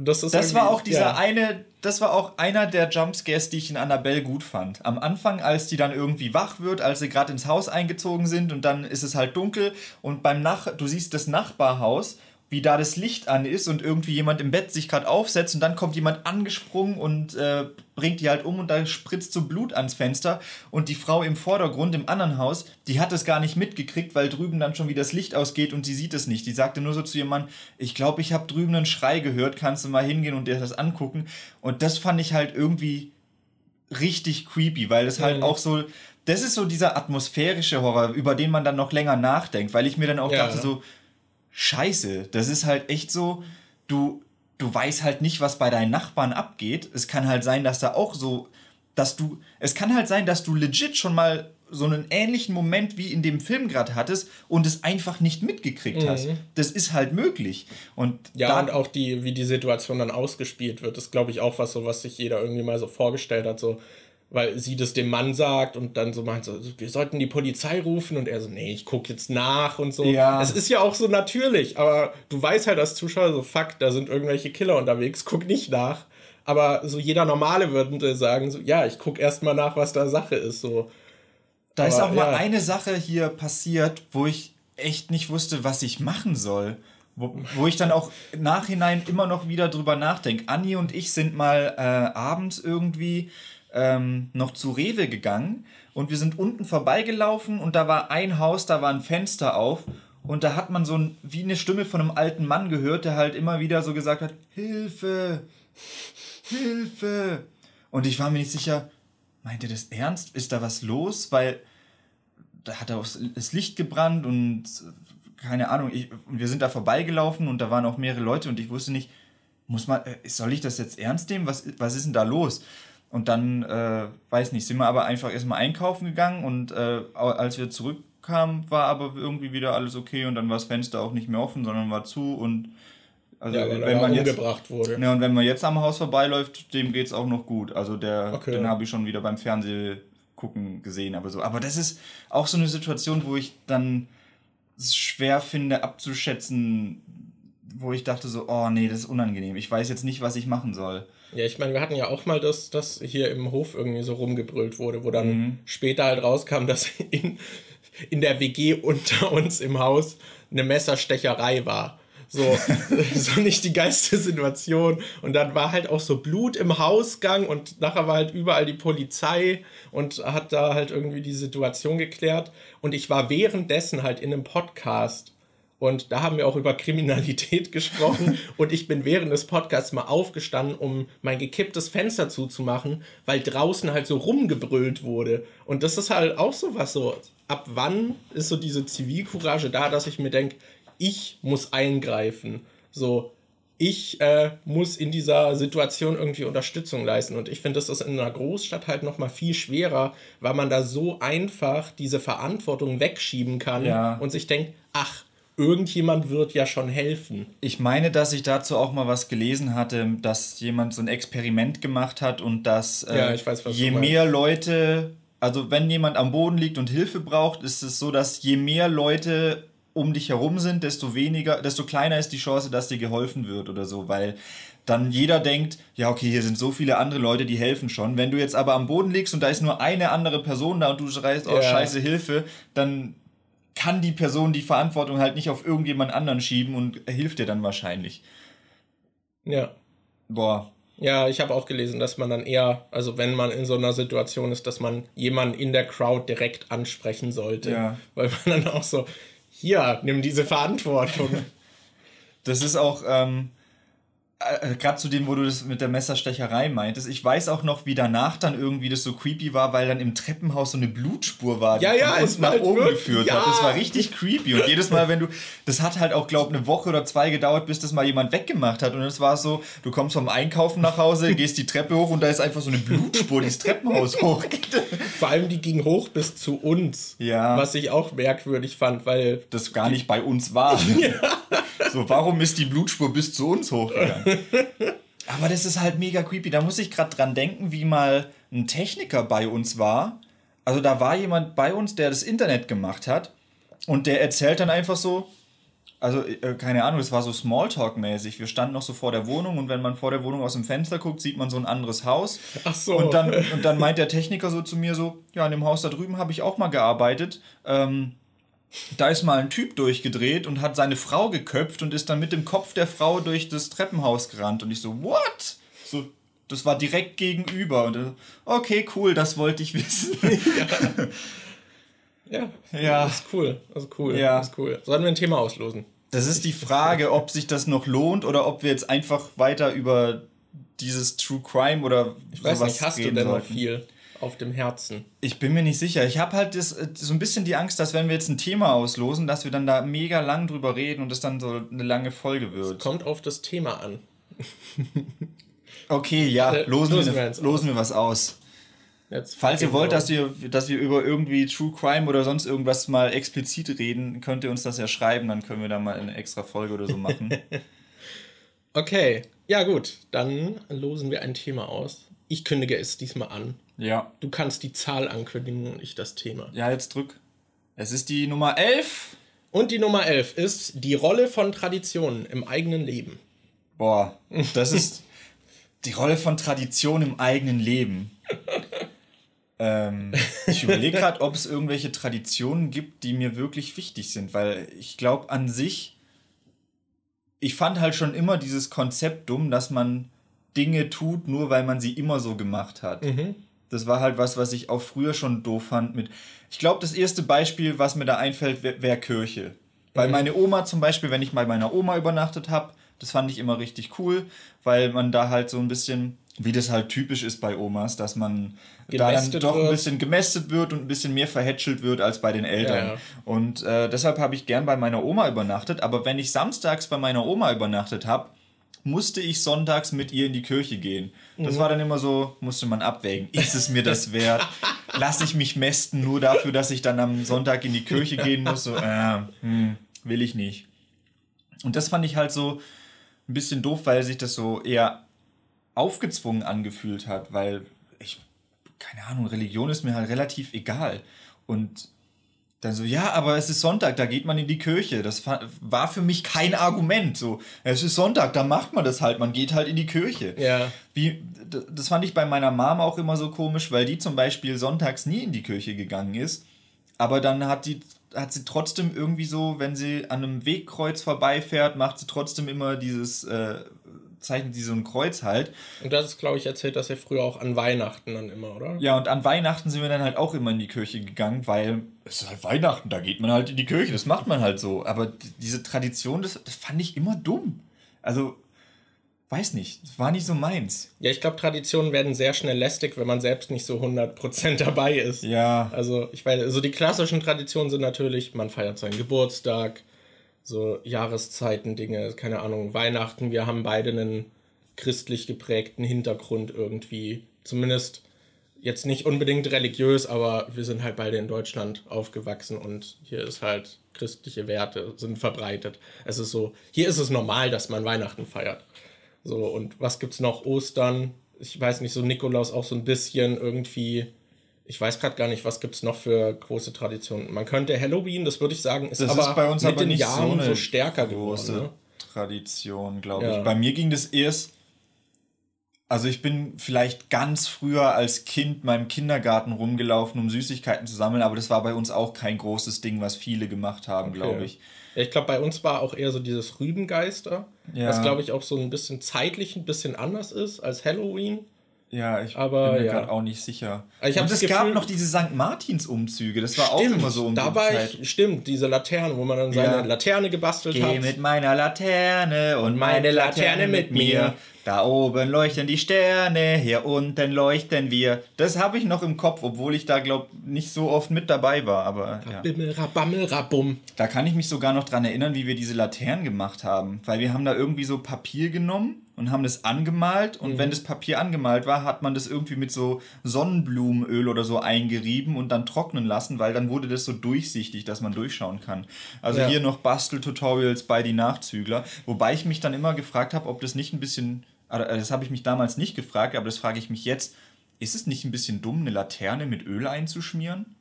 das ist das war auch dieser ja. eine, das war auch einer der Jumpscares, die ich in Annabelle gut fand. Am Anfang, als die dann irgendwie wach wird, als sie gerade ins Haus eingezogen sind und dann ist es halt dunkel und beim Nach, du siehst das Nachbarhaus wie da das Licht an ist und irgendwie jemand im Bett sich gerade aufsetzt und dann kommt jemand angesprungen und äh, bringt die halt um und da spritzt so Blut ans Fenster und die Frau im Vordergrund im anderen Haus, die hat es gar nicht mitgekriegt, weil drüben dann schon wieder das Licht ausgeht und sie sieht es nicht. Die sagte nur so zu ihrem Mann, ich glaube, ich habe drüben einen Schrei gehört, kannst du mal hingehen und dir das angucken und das fand ich halt irgendwie richtig creepy, weil es halt mhm. auch so das ist so dieser atmosphärische Horror, über den man dann noch länger nachdenkt, weil ich mir dann auch ja. dachte so, scheiße. Das ist halt echt so, du, du weißt halt nicht, was bei deinen Nachbarn abgeht. Es kann halt sein, dass da auch so, dass du, es kann halt sein, dass du legit schon mal so einen ähnlichen Moment wie in dem Film gerade hattest und es einfach nicht mitgekriegt Mhm. hast. Das ist halt möglich. Und Ja, da, und auch die, wie die Situation dann ausgespielt wird, ist, glaube ich, auch was so, was sich jeder irgendwie mal so vorgestellt hat, so, weil sie das dem Mann sagt und dann so meint, so, wir sollten die Polizei rufen und er so, nee, ich gucke jetzt nach und so. Ja. Es ist ja auch so natürlich, aber du weißt halt als Zuschauer so, fuck, da sind irgendwelche Killer unterwegs, guck nicht nach. Aber so jeder Normale würde sagen, so, ja, ich gucke erst mal nach, was da Sache ist, so. Da ist Aber, auch mal ja. eine Sache hier passiert, wo ich echt nicht wusste, was ich machen soll. Wo, wo ich dann auch im Nachhinein immer noch wieder drüber nachdenke. Anni und ich sind mal äh, abends irgendwie ähm, noch zu Rewe gegangen und wir sind unten vorbeigelaufen und da war ein Haus, da war ein Fenster auf und da hat man so ein, wie eine Stimme von einem alten Mann gehört, der halt immer wieder so gesagt hat, Hilfe, Hilfe. Und ich war mir nicht sicher, meint er das ernst? Ist da was los? Weil da hat er auch das Licht gebrannt und keine Ahnung, ich, wir sind da vorbeigelaufen und da waren auch mehrere Leute und ich wusste nicht, muss man, äh, soll ich das jetzt ernst nehmen? Was, was ist denn da los? Und dann, äh, weiß nicht, sind wir aber einfach erstmal einkaufen gegangen und äh, als wir zurückkamen, war aber irgendwie wieder alles okay und dann war das Fenster auch nicht mehr offen, sondern war zu und also Ja, wenn man jetzt wurde. ja, und wenn man jetzt am Haus vorbeiläuft, dem geht's auch noch gut. Also der, Okay. den habe ich schon wieder beim Fernsehgucken gesehen, aber so. Aber das ist auch so eine Situation, wo ich dann es schwer finde abzuschätzen, wo ich dachte so, oh nee, das ist unangenehm. Ich weiß jetzt nicht, was ich machen soll. Ja, ich meine, wir hatten ja auch mal das, das hier im Hof irgendwie so rumgebrüllt wurde, wo dann Mhm. später halt rauskam, dass in, in der WG unter uns im Haus eine Messerstecherei war. So, so nicht die geilste Situation. Und dann war halt auch so Blut im Hausgang und nachher war halt überall die Polizei und hat da halt irgendwie die Situation geklärt. Und ich war währenddessen halt in einem Podcast und da haben wir auch über Kriminalität gesprochen. und ich bin während des Podcasts mal aufgestanden, um mein gekipptes Fenster zuzumachen, weil draußen halt so rumgebrüllt wurde. Und das ist halt auch so was so. Ab wann ist so diese Zivilcourage da, dass ich mir denke, ich muss eingreifen. So, ich äh, muss in dieser Situation irgendwie Unterstützung leisten. Und ich finde, das ist in einer Großstadt halt nochmal viel schwerer, weil man da so einfach diese Verantwortung wegschieben kann Ja. und sich denkt, ach, irgendjemand wird ja schon helfen. Ich meine, dass ich dazu auch mal was gelesen hatte, dass jemand so ein Experiment gemacht hat und dass äh, Ja, weiß, je mehr Leute, also wenn jemand am Boden liegt und Hilfe braucht, ist es so, dass je mehr Leute um dich herum sind, desto weniger, desto kleiner ist die Chance, dass dir geholfen wird oder so, weil dann jeder denkt, ja, okay, hier sind so viele andere Leute, die helfen schon. Wenn du jetzt aber am Boden liegst und da ist nur eine andere Person da und du schreist, oh, Ja. scheiße, Hilfe, dann kann die Person die Verantwortung halt nicht auf irgendjemand anderen schieben und hilft dir dann wahrscheinlich. Ja. Boah. Ja, ich habe auch gelesen, dass man dann eher, also wenn man in so einer Situation ist, dass man jemanden in der Crowd direkt ansprechen sollte. Ja. Weil man dann auch so, hier, nimm diese Verantwortung. Das ist auch, ähm, äh, gerade zu dem, wo du das mit der Messerstecherei meintest. Ich weiß auch noch, wie danach dann irgendwie das so creepy war, weil dann im Treppenhaus so eine Blutspur war, die Ja, ja, war nach halt oben wirklich- geführt ja. hat. Das war richtig creepy. Und jedes Mal, wenn du, das hat halt auch, glaub, eine Woche oder zwei gedauert, bis das mal jemand weggemacht hat. Und es war so, du kommst vom Einkaufen nach Hause, gehst die Treppe hoch und da ist einfach so eine Blutspur, die das Treppenhaus hochgeht. Vor allem die ging hoch bis zu uns. Ja. Was ich auch merkwürdig fand, weil das gar nicht bei uns war. So, warum ist die Blutspur bis zu uns hochgegangen? Aber das ist halt mega creepy. Da muss ich gerade dran denken, wie mal ein Techniker bei uns war. Also da war jemand bei uns, der das Internet gemacht hat und der erzählt dann einfach so, also äh, keine Ahnung, es war so Smalltalk-mäßig. Wir standen noch so vor der Wohnung und wenn man vor der Wohnung aus dem Fenster guckt, sieht man so ein anderes Haus. Ach so. Und dann, und dann meint der Techniker so zu mir so, ja, in dem Haus da drüben habe ich auch mal gearbeitet. Ähm, da ist mal ein Typ durchgedreht und hat seine Frau geköpft und ist dann mit dem Kopf der Frau durch das Treppenhaus gerannt. Und ich so, what? So, das war direkt gegenüber. Und er so, okay, cool, das wollte ich wissen. ja, Ja. das ist cool. Das ist cool. Ja. Das ist cool. Sollen wir ein Thema auslosen? Das ist die Frage, ob sich das noch lohnt oder ob wir jetzt einfach weiter über dieses True Crime oder Ich weiß sowas nicht, hast du reden denn noch sollten. viel auf dem Herzen? Ich bin mir nicht sicher. Ich habe halt das, äh, so ein bisschen die Angst, dass wenn wir jetzt ein Thema auslosen, dass wir dann da mega lang drüber reden und es dann so eine lange Folge wird. Kommt auf das Thema an. Okay, ja, Äh, losen, losen wir, wir losen wir was aus. Jetzt Falls ihr wollt, dass wir, dass wir über irgendwie True Crime oder sonst irgendwas mal explizit reden, könnt ihr uns das ja schreiben, dann können wir da mal eine extra Folge oder so machen. Okay, ja gut, dann losen wir ein Thema aus. Ich kündige es diesmal an. Ja. Du kannst die Zahl ankündigen und ich das Thema. Ja, jetzt drück. Es ist die Nummer 11. Und die Nummer 11 ist die Rolle von Traditionen im eigenen Leben. Boah, das ist die Rolle von Tradition im eigenen Leben. ähm, ich überlege gerade, ob es irgendwelche Traditionen gibt, die mir wirklich wichtig sind, weil ich glaube an sich, ich fand halt schon immer dieses Konzept dumm, dass man Dinge tut, nur weil man sie immer so gemacht hat. Das war halt was, was ich auch früher schon doof fand mit. Ich glaube, das erste Beispiel, was mir da einfällt, wäre wär Kirche. Weil meine Oma zum Beispiel, wenn ich bei meiner Oma übernachtet habe, das fand ich immer richtig cool, weil man da halt so ein bisschen, wie das halt typisch ist bei Omas, dass man da dann doch ein bisschen gemästet wird und ein bisschen mehr verhätschelt wird als bei den Eltern. Ja. Und äh, deshalb habe ich gern bei meiner Oma übernachtet. Aber wenn ich samstags bei meiner Oma übernachtet habe, musste ich sonntags mit ihr in die Kirche gehen. Das Mhm. war dann immer so, musste man abwägen. Ist es mir das wert? Lass ich mich mästen nur dafür, dass ich dann am Sonntag in die Kirche gehen muss? So, äh, hm, will ich nicht. Und das fand ich halt so ein bisschen doof, weil sich das so eher aufgezwungen angefühlt hat, weil ich, keine Ahnung, Religion ist mir halt relativ egal. Und dann so, ja, aber es ist Sonntag, da geht man in die Kirche. Das war für mich kein Argument. So, es ist Sonntag, da macht man das halt, man geht halt in die Kirche. Ja. Wie, das fand ich bei meiner Mama auch immer so komisch, weil die zum Beispiel sonntags nie in die Kirche gegangen ist. Aber dann hat die, hat sie trotzdem irgendwie so, wenn sie an einem Wegkreuz vorbeifährt, macht sie trotzdem immer dieses, äh, zeichnet sie so ein Kreuz halt. Und das ist, glaube ich, erzählt, dass er früher auch an Weihnachten dann immer, oder? Ja, und an Weihnachten sind wir dann halt auch immer in die Kirche gegangen, weil es ist halt Weihnachten, da geht man halt in die Kirche, das macht man halt so. Aber diese Tradition, das, das fand ich immer dumm. Also, weiß nicht, das war nicht so meins. Ja, ich glaube, Traditionen werden sehr schnell lästig, wenn man selbst nicht so 100% dabei ist. Ja, Also, ich weiß, also die klassischen Traditionen sind natürlich, man feiert seinen Geburtstag, so Jahreszeiten, Dinge, keine Ahnung, Weihnachten. Wir haben beide einen christlich geprägten Hintergrund irgendwie. Zumindest jetzt nicht unbedingt religiös, aber wir sind halt beide in Deutschland aufgewachsen und hier ist halt christliche Werte sind verbreitet. Es ist so, hier ist es normal, dass man Weihnachten feiert. So, und was gibt's noch? Ostern, ich weiß nicht, so Nikolaus auch so ein bisschen irgendwie. Ich weiß gerade gar nicht, was gibt's noch für große Traditionen. Man könnte Halloween, das würde ich sagen, ist das aber ist bei uns mit aber den nicht Jahren so eine so stärker große geworden. Ne? Tradition, glaube Ja. ich. Bei mir ging das erst. Also ich bin vielleicht ganz früher als Kind im Kindergarten rumgelaufen, um Süßigkeiten zu sammeln, aber das war bei uns auch kein großes Ding, was viele gemacht haben, glaube ich. Ich glaube, bei uns war auch eher so dieses Rübengeister, Ja. was glaube ich auch so ein bisschen zeitlich ein bisschen anders ist als Halloween. Ja, ich Aber bin mir ja. gerade auch nicht sicher. Ich Und es gab noch diese St. Martins-Umzüge, das war auch immer so um da die war Zeit. stimmt, diese Laterne, wo man dann seine Ja. Laterne gebastelt Geh hat. mit meiner Laterne und meine Laterne mit mir. Da oben leuchten die Sterne, hier unten leuchten wir. Das habe ich noch im Kopf, obwohl ich da, glaube nicht so oft mit dabei war. Aber ja. Rabammel, rabum. da kann ich mich sogar noch dran erinnern, wie wir diese Laternen gemacht haben. Weil wir haben da irgendwie so Papier genommen und haben das angemalt. Und wenn das Papier angemalt war, hat man das irgendwie mit so Sonnenblumenöl oder so eingerieben und dann trocknen lassen, weil dann wurde das so durchsichtig, dass man durchschauen kann. Also Ja. hier noch Basteltutorials bei die Nachzügler. Wobei ich mich dann immer gefragt habe, ob das nicht ein bisschen, das habe ich mich damals nicht gefragt, aber das frage ich mich jetzt. Ist es nicht ein bisschen dumm, eine Laterne mit Öl einzuschmieren?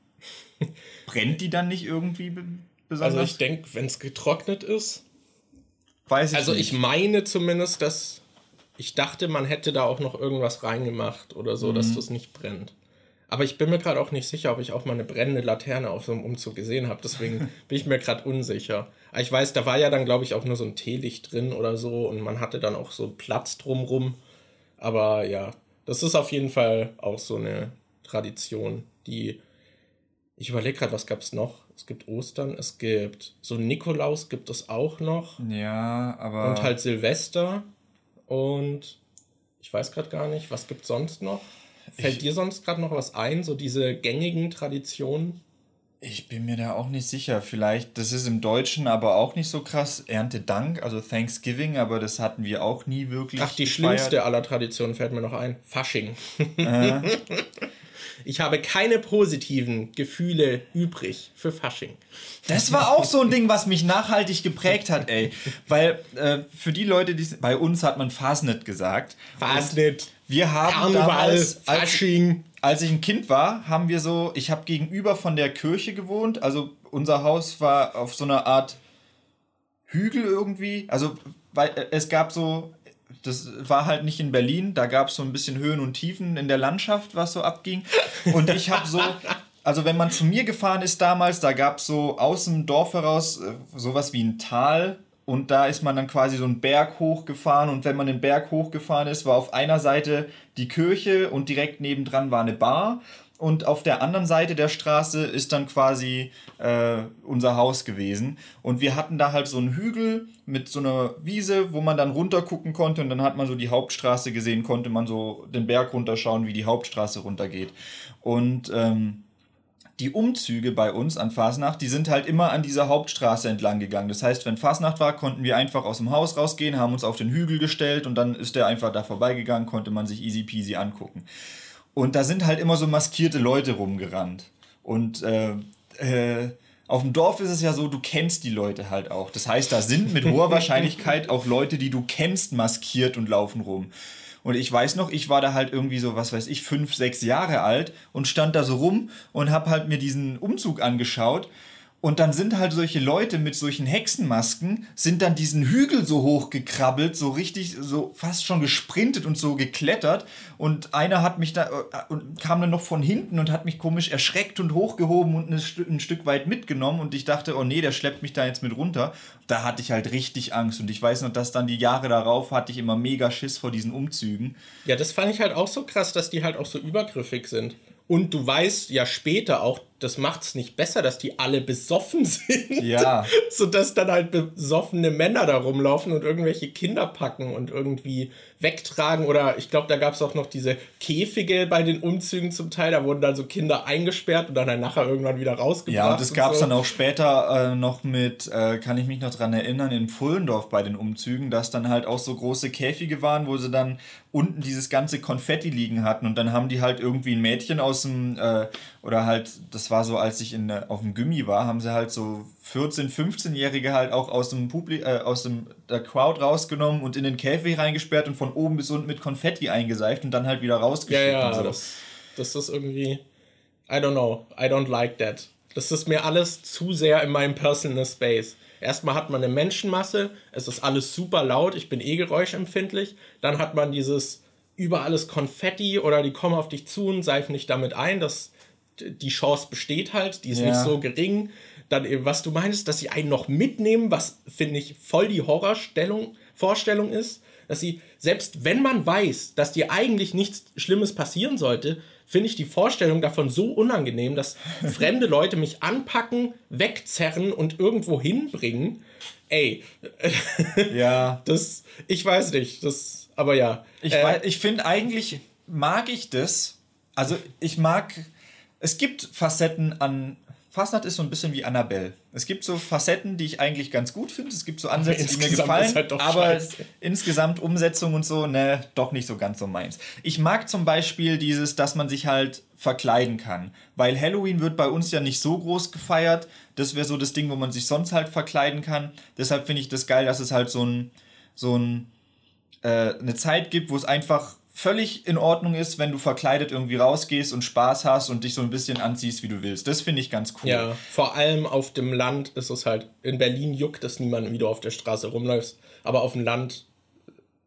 Brennt die dann nicht irgendwie be- besonders? Also ich denke, wenn es getrocknet ist. Weiß ich Also nicht. ich meine zumindest, dass ich dachte, man hätte da auch noch irgendwas reingemacht oder so, Mhm. dass das nicht brennt. Aber ich bin mir gerade auch nicht sicher, ob ich auch mal eine brennende Laterne auf so einem Umzug gesehen habe. Deswegen bin ich mir gerade unsicher. Aber ich weiß, da war ja dann, glaube ich, auch nur so ein Teelicht drin oder so und man hatte dann auch so Platz drumrum. Aber ja, das ist auf jeden Fall auch so eine Tradition, die. Ich überlege gerade, was gab es noch? Es gibt Ostern, es gibt so Nikolaus gibt es auch noch. Ja, aber. Und halt Silvester. Und ich weiß gerade gar nicht, was gibt sonst noch? Fällt Ich- dir sonst gerade noch was ein? So diese gängigen Traditionen? Ich bin mir da auch nicht sicher. Vielleicht, das ist im Deutschen aber auch nicht so krass. Erntedank, also Thanksgiving, aber das hatten wir auch nie wirklich. Ach, die gefeiert. schlimmste aller Traditionen fällt mir noch ein. Fasching. Äh. Ich habe keine positiven Gefühle übrig für Fasching. Das war auch so ein Ding, was mich nachhaltig geprägt hat, ey. Weil äh, für die Leute, die bei uns hat man Fasnet gesagt. Fasnet. Wir haben Karneval, damals, als. Als ich ein Kind war, haben wir so, ich habe gegenüber von der Kirche gewohnt. Also unser Haus war auf so einer Art Hügel irgendwie. Also weil äh, es gab so das war halt nicht in Berlin, da gab es so ein bisschen Höhen und Tiefen in der Landschaft, was so abging. Und ich habe so, also wenn man zu mir gefahren ist damals, da gab es so aus dem Dorf heraus äh, sowas wie ein Tal. Und da ist man dann quasi so einen Berg hochgefahren. Und wenn man den Berg hochgefahren ist, war auf einer Seite die Kirche und direkt nebendran war eine Bar und auf der anderen Seite der Straße ist dann quasi äh, unser Haus gewesen. Und wir hatten da halt so einen Hügel mit so einer Wiese, wo man dann runter gucken konnte und dann hat man so die Hauptstraße gesehen, konnte man so den Berg runterschauen, wie die Hauptstraße runtergeht. Und ähm, die Umzüge bei uns an Fasnacht, die sind halt immer an dieser Hauptstraße entlang gegangen. Das heißt, wenn Fasnacht war, konnten wir einfach aus dem Haus rausgehen, haben uns auf den Hügel gestellt und dann ist der einfach da vorbeigegangen, konnte man sich easy peasy angucken. Und da sind halt immer so maskierte Leute rumgerannt. Und äh, äh, auf dem Dorf ist es ja so, du kennst die Leute halt auch. Das heißt, da sind mit hoher Wahrscheinlichkeit auch Leute, die du kennst, maskiert und laufen rum. Und ich weiß noch, ich war da halt irgendwie so, was weiß ich, fünf, sechs Jahre alt und stand da so rum und hab halt mir diesen Umzug angeschaut und dann sind halt solche Leute mit solchen Hexenmasken, sind dann diesen Hügel so hoch gekrabbelt, so richtig, so fast schon gesprintet und so geklettert. Und einer hat mich da, äh, und kam dann noch von hinten und hat mich komisch erschreckt und hochgehoben und ein, Stück, ein Stück weit mitgenommen. Und ich dachte, oh nee, der schleppt mich da jetzt mit runter. Da hatte ich halt richtig Angst. Und ich weiß noch, dass dann die Jahre darauf hatte ich immer mega Schiss vor diesen Umzügen. Ja, das fand ich halt auch so krass, dass die halt auch so übergriffig sind. Und du weißt ja später auch, das macht es nicht besser, dass die alle besoffen sind. Ja. Sodass dann halt besoffene Männer da rumlaufen und irgendwelche Kinder packen und irgendwie wegtragen. Oder ich glaube, da gab es auch noch diese Käfige bei den Umzügen zum Teil. Da wurden dann so Kinder eingesperrt und dann, dann nachher irgendwann wieder rausgebracht. Ja, und das gab es so. dann auch später äh, noch mit, äh, kann ich mich noch dran erinnern, in Pfullendorf bei den Umzügen, dass dann halt auch so große Käfige waren, wo sie dann unten dieses ganze Konfetti liegen hatten. Und dann haben die halt irgendwie ein Mädchen aus dem, äh, oder halt, das war so, als ich in, auf dem Gummi war, haben sie halt so 14-, 15-Jährige halt auch aus dem Publik äh, aus dem, der Crowd rausgenommen und in den Käfig reingesperrt und von oben bis unten mit Konfetti eingeseift und dann halt wieder rausgeschickt. Ja, ja, so. das, das ist irgendwie, I don't know, I don't like that. Das ist mir alles zu sehr in meinem Personal Space. Erstmal hat man eine Menschenmasse, es ist alles super laut, ich bin eh geräuschempfindlich. Dann hat man dieses über alles Konfetti oder die kommen auf dich zu und seifen dich damit ein. Das die Chance besteht halt, die ist ja. nicht so gering. Dann, äh, was du meinst, dass sie einen noch mitnehmen, was finde ich voll die Horrorstellung, Vorstellung ist, dass sie, selbst wenn man weiß, dass dir eigentlich nichts Schlimmes passieren sollte, finde ich die Vorstellung davon so unangenehm, dass fremde Leute mich anpacken, wegzerren und irgendwo hinbringen. Ey. Ja. Das, ich weiß nicht, das, aber ja. Ich, äh, ich finde eigentlich, mag ich das. Also, ich mag es gibt Facetten an. Fastnacht ist so ein bisschen wie Annabelle. Es gibt so Facetten, die ich eigentlich ganz gut finde. Es gibt so Ansätze, die mir gefallen. Halt aber scheiße. insgesamt Umsetzung und so, ne, doch nicht so ganz so meins. Ich mag zum Beispiel dieses, dass man sich halt verkleiden kann. Weil Halloween wird bei uns ja nicht so groß gefeiert. Das wäre so das Ding, wo man sich sonst halt verkleiden kann. Deshalb finde ich das geil, dass es halt so ein, so ein, äh, eine Zeit gibt, wo es einfach völlig in Ordnung ist, wenn du verkleidet irgendwie rausgehst und Spaß hast und dich so ein bisschen anziehst, wie du willst. Das finde ich ganz cool. Ja, vor allem auf dem Land ist es halt, in Berlin juckt es niemanden, wie du auf der Straße rumläufst, aber auf dem Land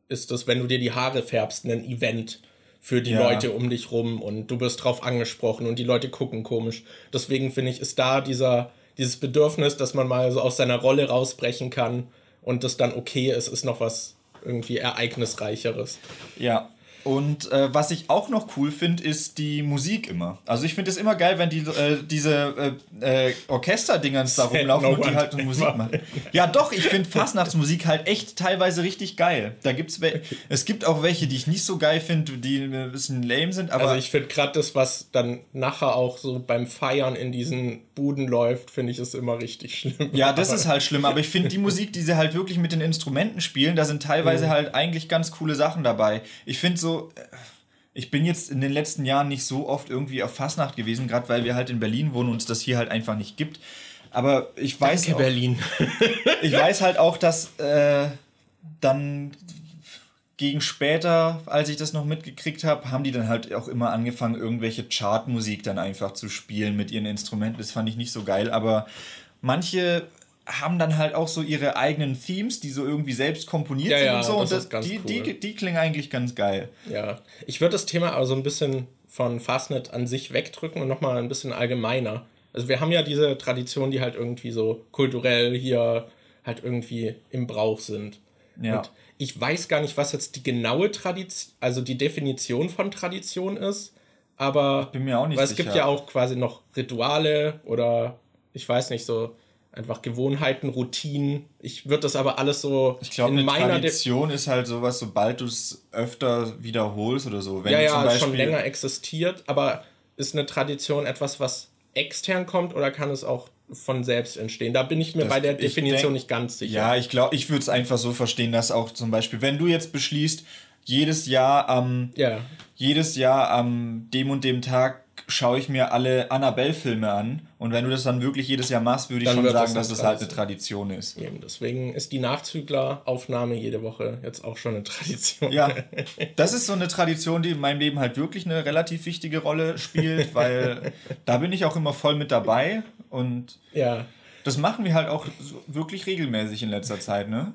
ist es, wenn du dir die Haare färbst, ein Event für die ja. Leute um dich rum und du wirst drauf angesprochen und die Leute gucken komisch. Deswegen finde ich, ist da dieser, dieses Bedürfnis, dass man mal so aus seiner Rolle rausbrechen kann und das dann okay ist, ist noch was irgendwie Ereignisreicheres. Ja, Und äh, was ich auch noch cool finde, ist die Musik immer. Also ich finde es immer geil, wenn die äh, diese äh, äh Orchesterdingens da rumlaufen no und die halt Musik machen. Ja, doch, ich finde Fastnachtsmusik halt echt teilweise richtig geil. Da gibt's es gibt auch welche, die ich nicht so geil finde, die ein bisschen lame sind, aber. Also ich finde gerade das, was dann nachher auch so beim Feiern in diesen Buden läuft, finde ich es immer richtig schlimm. Ja, das ist halt schlimm, aber ich finde die Musik, die sie halt wirklich mit den Instrumenten spielen, da sind teilweise mhm. halt eigentlich ganz coole Sachen dabei. Ich finde so, äh, ich bin jetzt in den letzten Jahren nicht so oft irgendwie auf Fastnacht gewesen, gerade weil wir halt in Berlin wohnen und es das hier halt einfach nicht gibt. Aber ich weiß. Danke, auch, Berlin. ich weiß halt auch, dass äh, dann gegen später, als ich das noch mitgekriegt habe, haben die dann halt auch immer angefangen, irgendwelche Chartmusik dann einfach zu spielen mit ihren Instrumenten. Das fand ich nicht so geil, aber manche haben dann halt auch so ihre eigenen Themes, die so irgendwie selbst komponiert ja, sind ja, und so. Das und das, die, cool. die, die klingen eigentlich ganz geil. Ja, ich würde das Thema also ein bisschen von Fastnet an sich wegdrücken und nochmal ein bisschen allgemeiner. Also wir haben ja diese Traditionen, die halt irgendwie so kulturell hier halt irgendwie im Brauch sind. Ja. Und ich weiß gar nicht, was jetzt die genaue Tradition, also die Definition von Tradition ist, aber ich bin mir auch nicht weil es sicher. gibt ja auch quasi noch Rituale oder ich weiß nicht so einfach Gewohnheiten, Routinen. Ich würde das aber alles so ich glaube, eine Tradition ist halt sowas, sobald du es öfter wiederholst oder so. Wenn ja, ja, Beispiel schon länger existiert, aber ist eine Tradition etwas, was extern kommt oder kann es auch von selbst entstehen? Da bin ich mir das, bei der Definition denk, nicht ganz sicher. Ja, ich glaube, ich würde es einfach so verstehen, dass auch zum Beispiel, wenn du jetzt beschließt, jedes Jahr am ja. jedes Jahr am dem und dem Tag schaue ich mir alle Annabelle-Filme an. Und wenn du das dann wirklich jedes Jahr machst, würde ich dann schon sagen, das dass es halt eine Tradition ist. Eben, deswegen ist die Nachzügler-Aufnahme jede Woche jetzt auch schon eine Tradition. Ja, das ist so eine Tradition, die in meinem Leben halt wirklich eine relativ wichtige Rolle spielt, weil da bin ich auch immer voll mit dabei. Und ja. das machen wir halt auch wirklich regelmäßig in letzter Zeit, ne?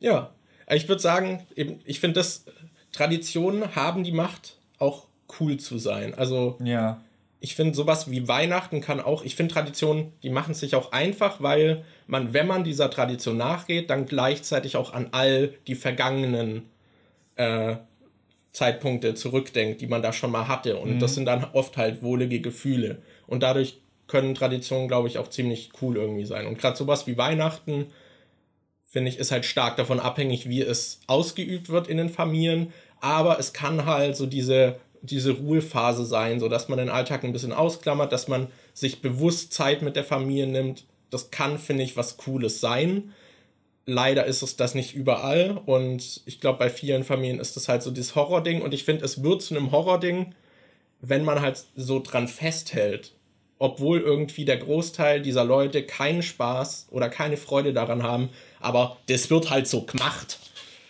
Ja, ich würde sagen, eben, ich finde, dass Traditionen haben die Macht, auch cool zu sein. Also ja. ich finde sowas wie Weihnachten kann auch, ich finde Traditionen, die machen es sich auch einfach, weil man, wenn man dieser Tradition nachgeht, dann gleichzeitig auch an all die vergangenen äh, Zeitpunkte zurückdenkt, die man da schon mal hatte. Und mhm. das sind dann oft halt wohlige Gefühle. Und dadurch können Traditionen, glaube ich, auch ziemlich cool irgendwie sein. Und gerade sowas wie Weihnachten, finde ich, ist halt stark davon abhängig, wie es ausgeübt wird in den Familien. Aber es kann halt so diese diese Ruhephase sein, so dass man den Alltag ein bisschen ausklammert, dass man sich bewusst Zeit mit der Familie nimmt. Das kann, finde ich, was Cooles sein. Leider ist es das nicht überall und ich glaube, bei vielen Familien ist das halt so dieses Horror-Ding und ich finde, es wird zu einem Horror-Ding, wenn man halt so dran festhält, obwohl irgendwie der Großteil dieser Leute keinen Spaß oder keine Freude daran haben, aber das wird halt so gemacht.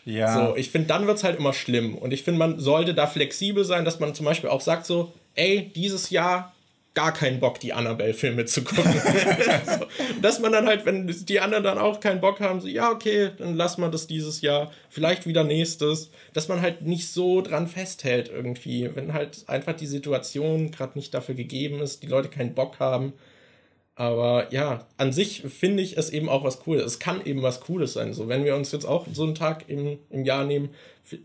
Ja. So, ich finde, dann wird es halt immer schlimm. Und ich finde, man sollte da flexibel sein, dass man zum Beispiel auch sagt so, ey, dieses Jahr gar keinen Bock, die Annabelle-Filme zu gucken. so, dass man dann halt, wenn die anderen dann auch keinen Bock haben, so, ja, okay, dann lassen wir das dieses Jahr, vielleicht wieder nächstes, dass man halt nicht so dran festhält irgendwie, wenn halt einfach die Situation gerade nicht dafür gegeben ist, die Leute keinen Bock haben, aber ja, an sich finde ich es eben auch was Cooles. Es kann eben was Cooles sein. So, wenn wir uns jetzt auch so einen Tag im, im Jahr nehmen,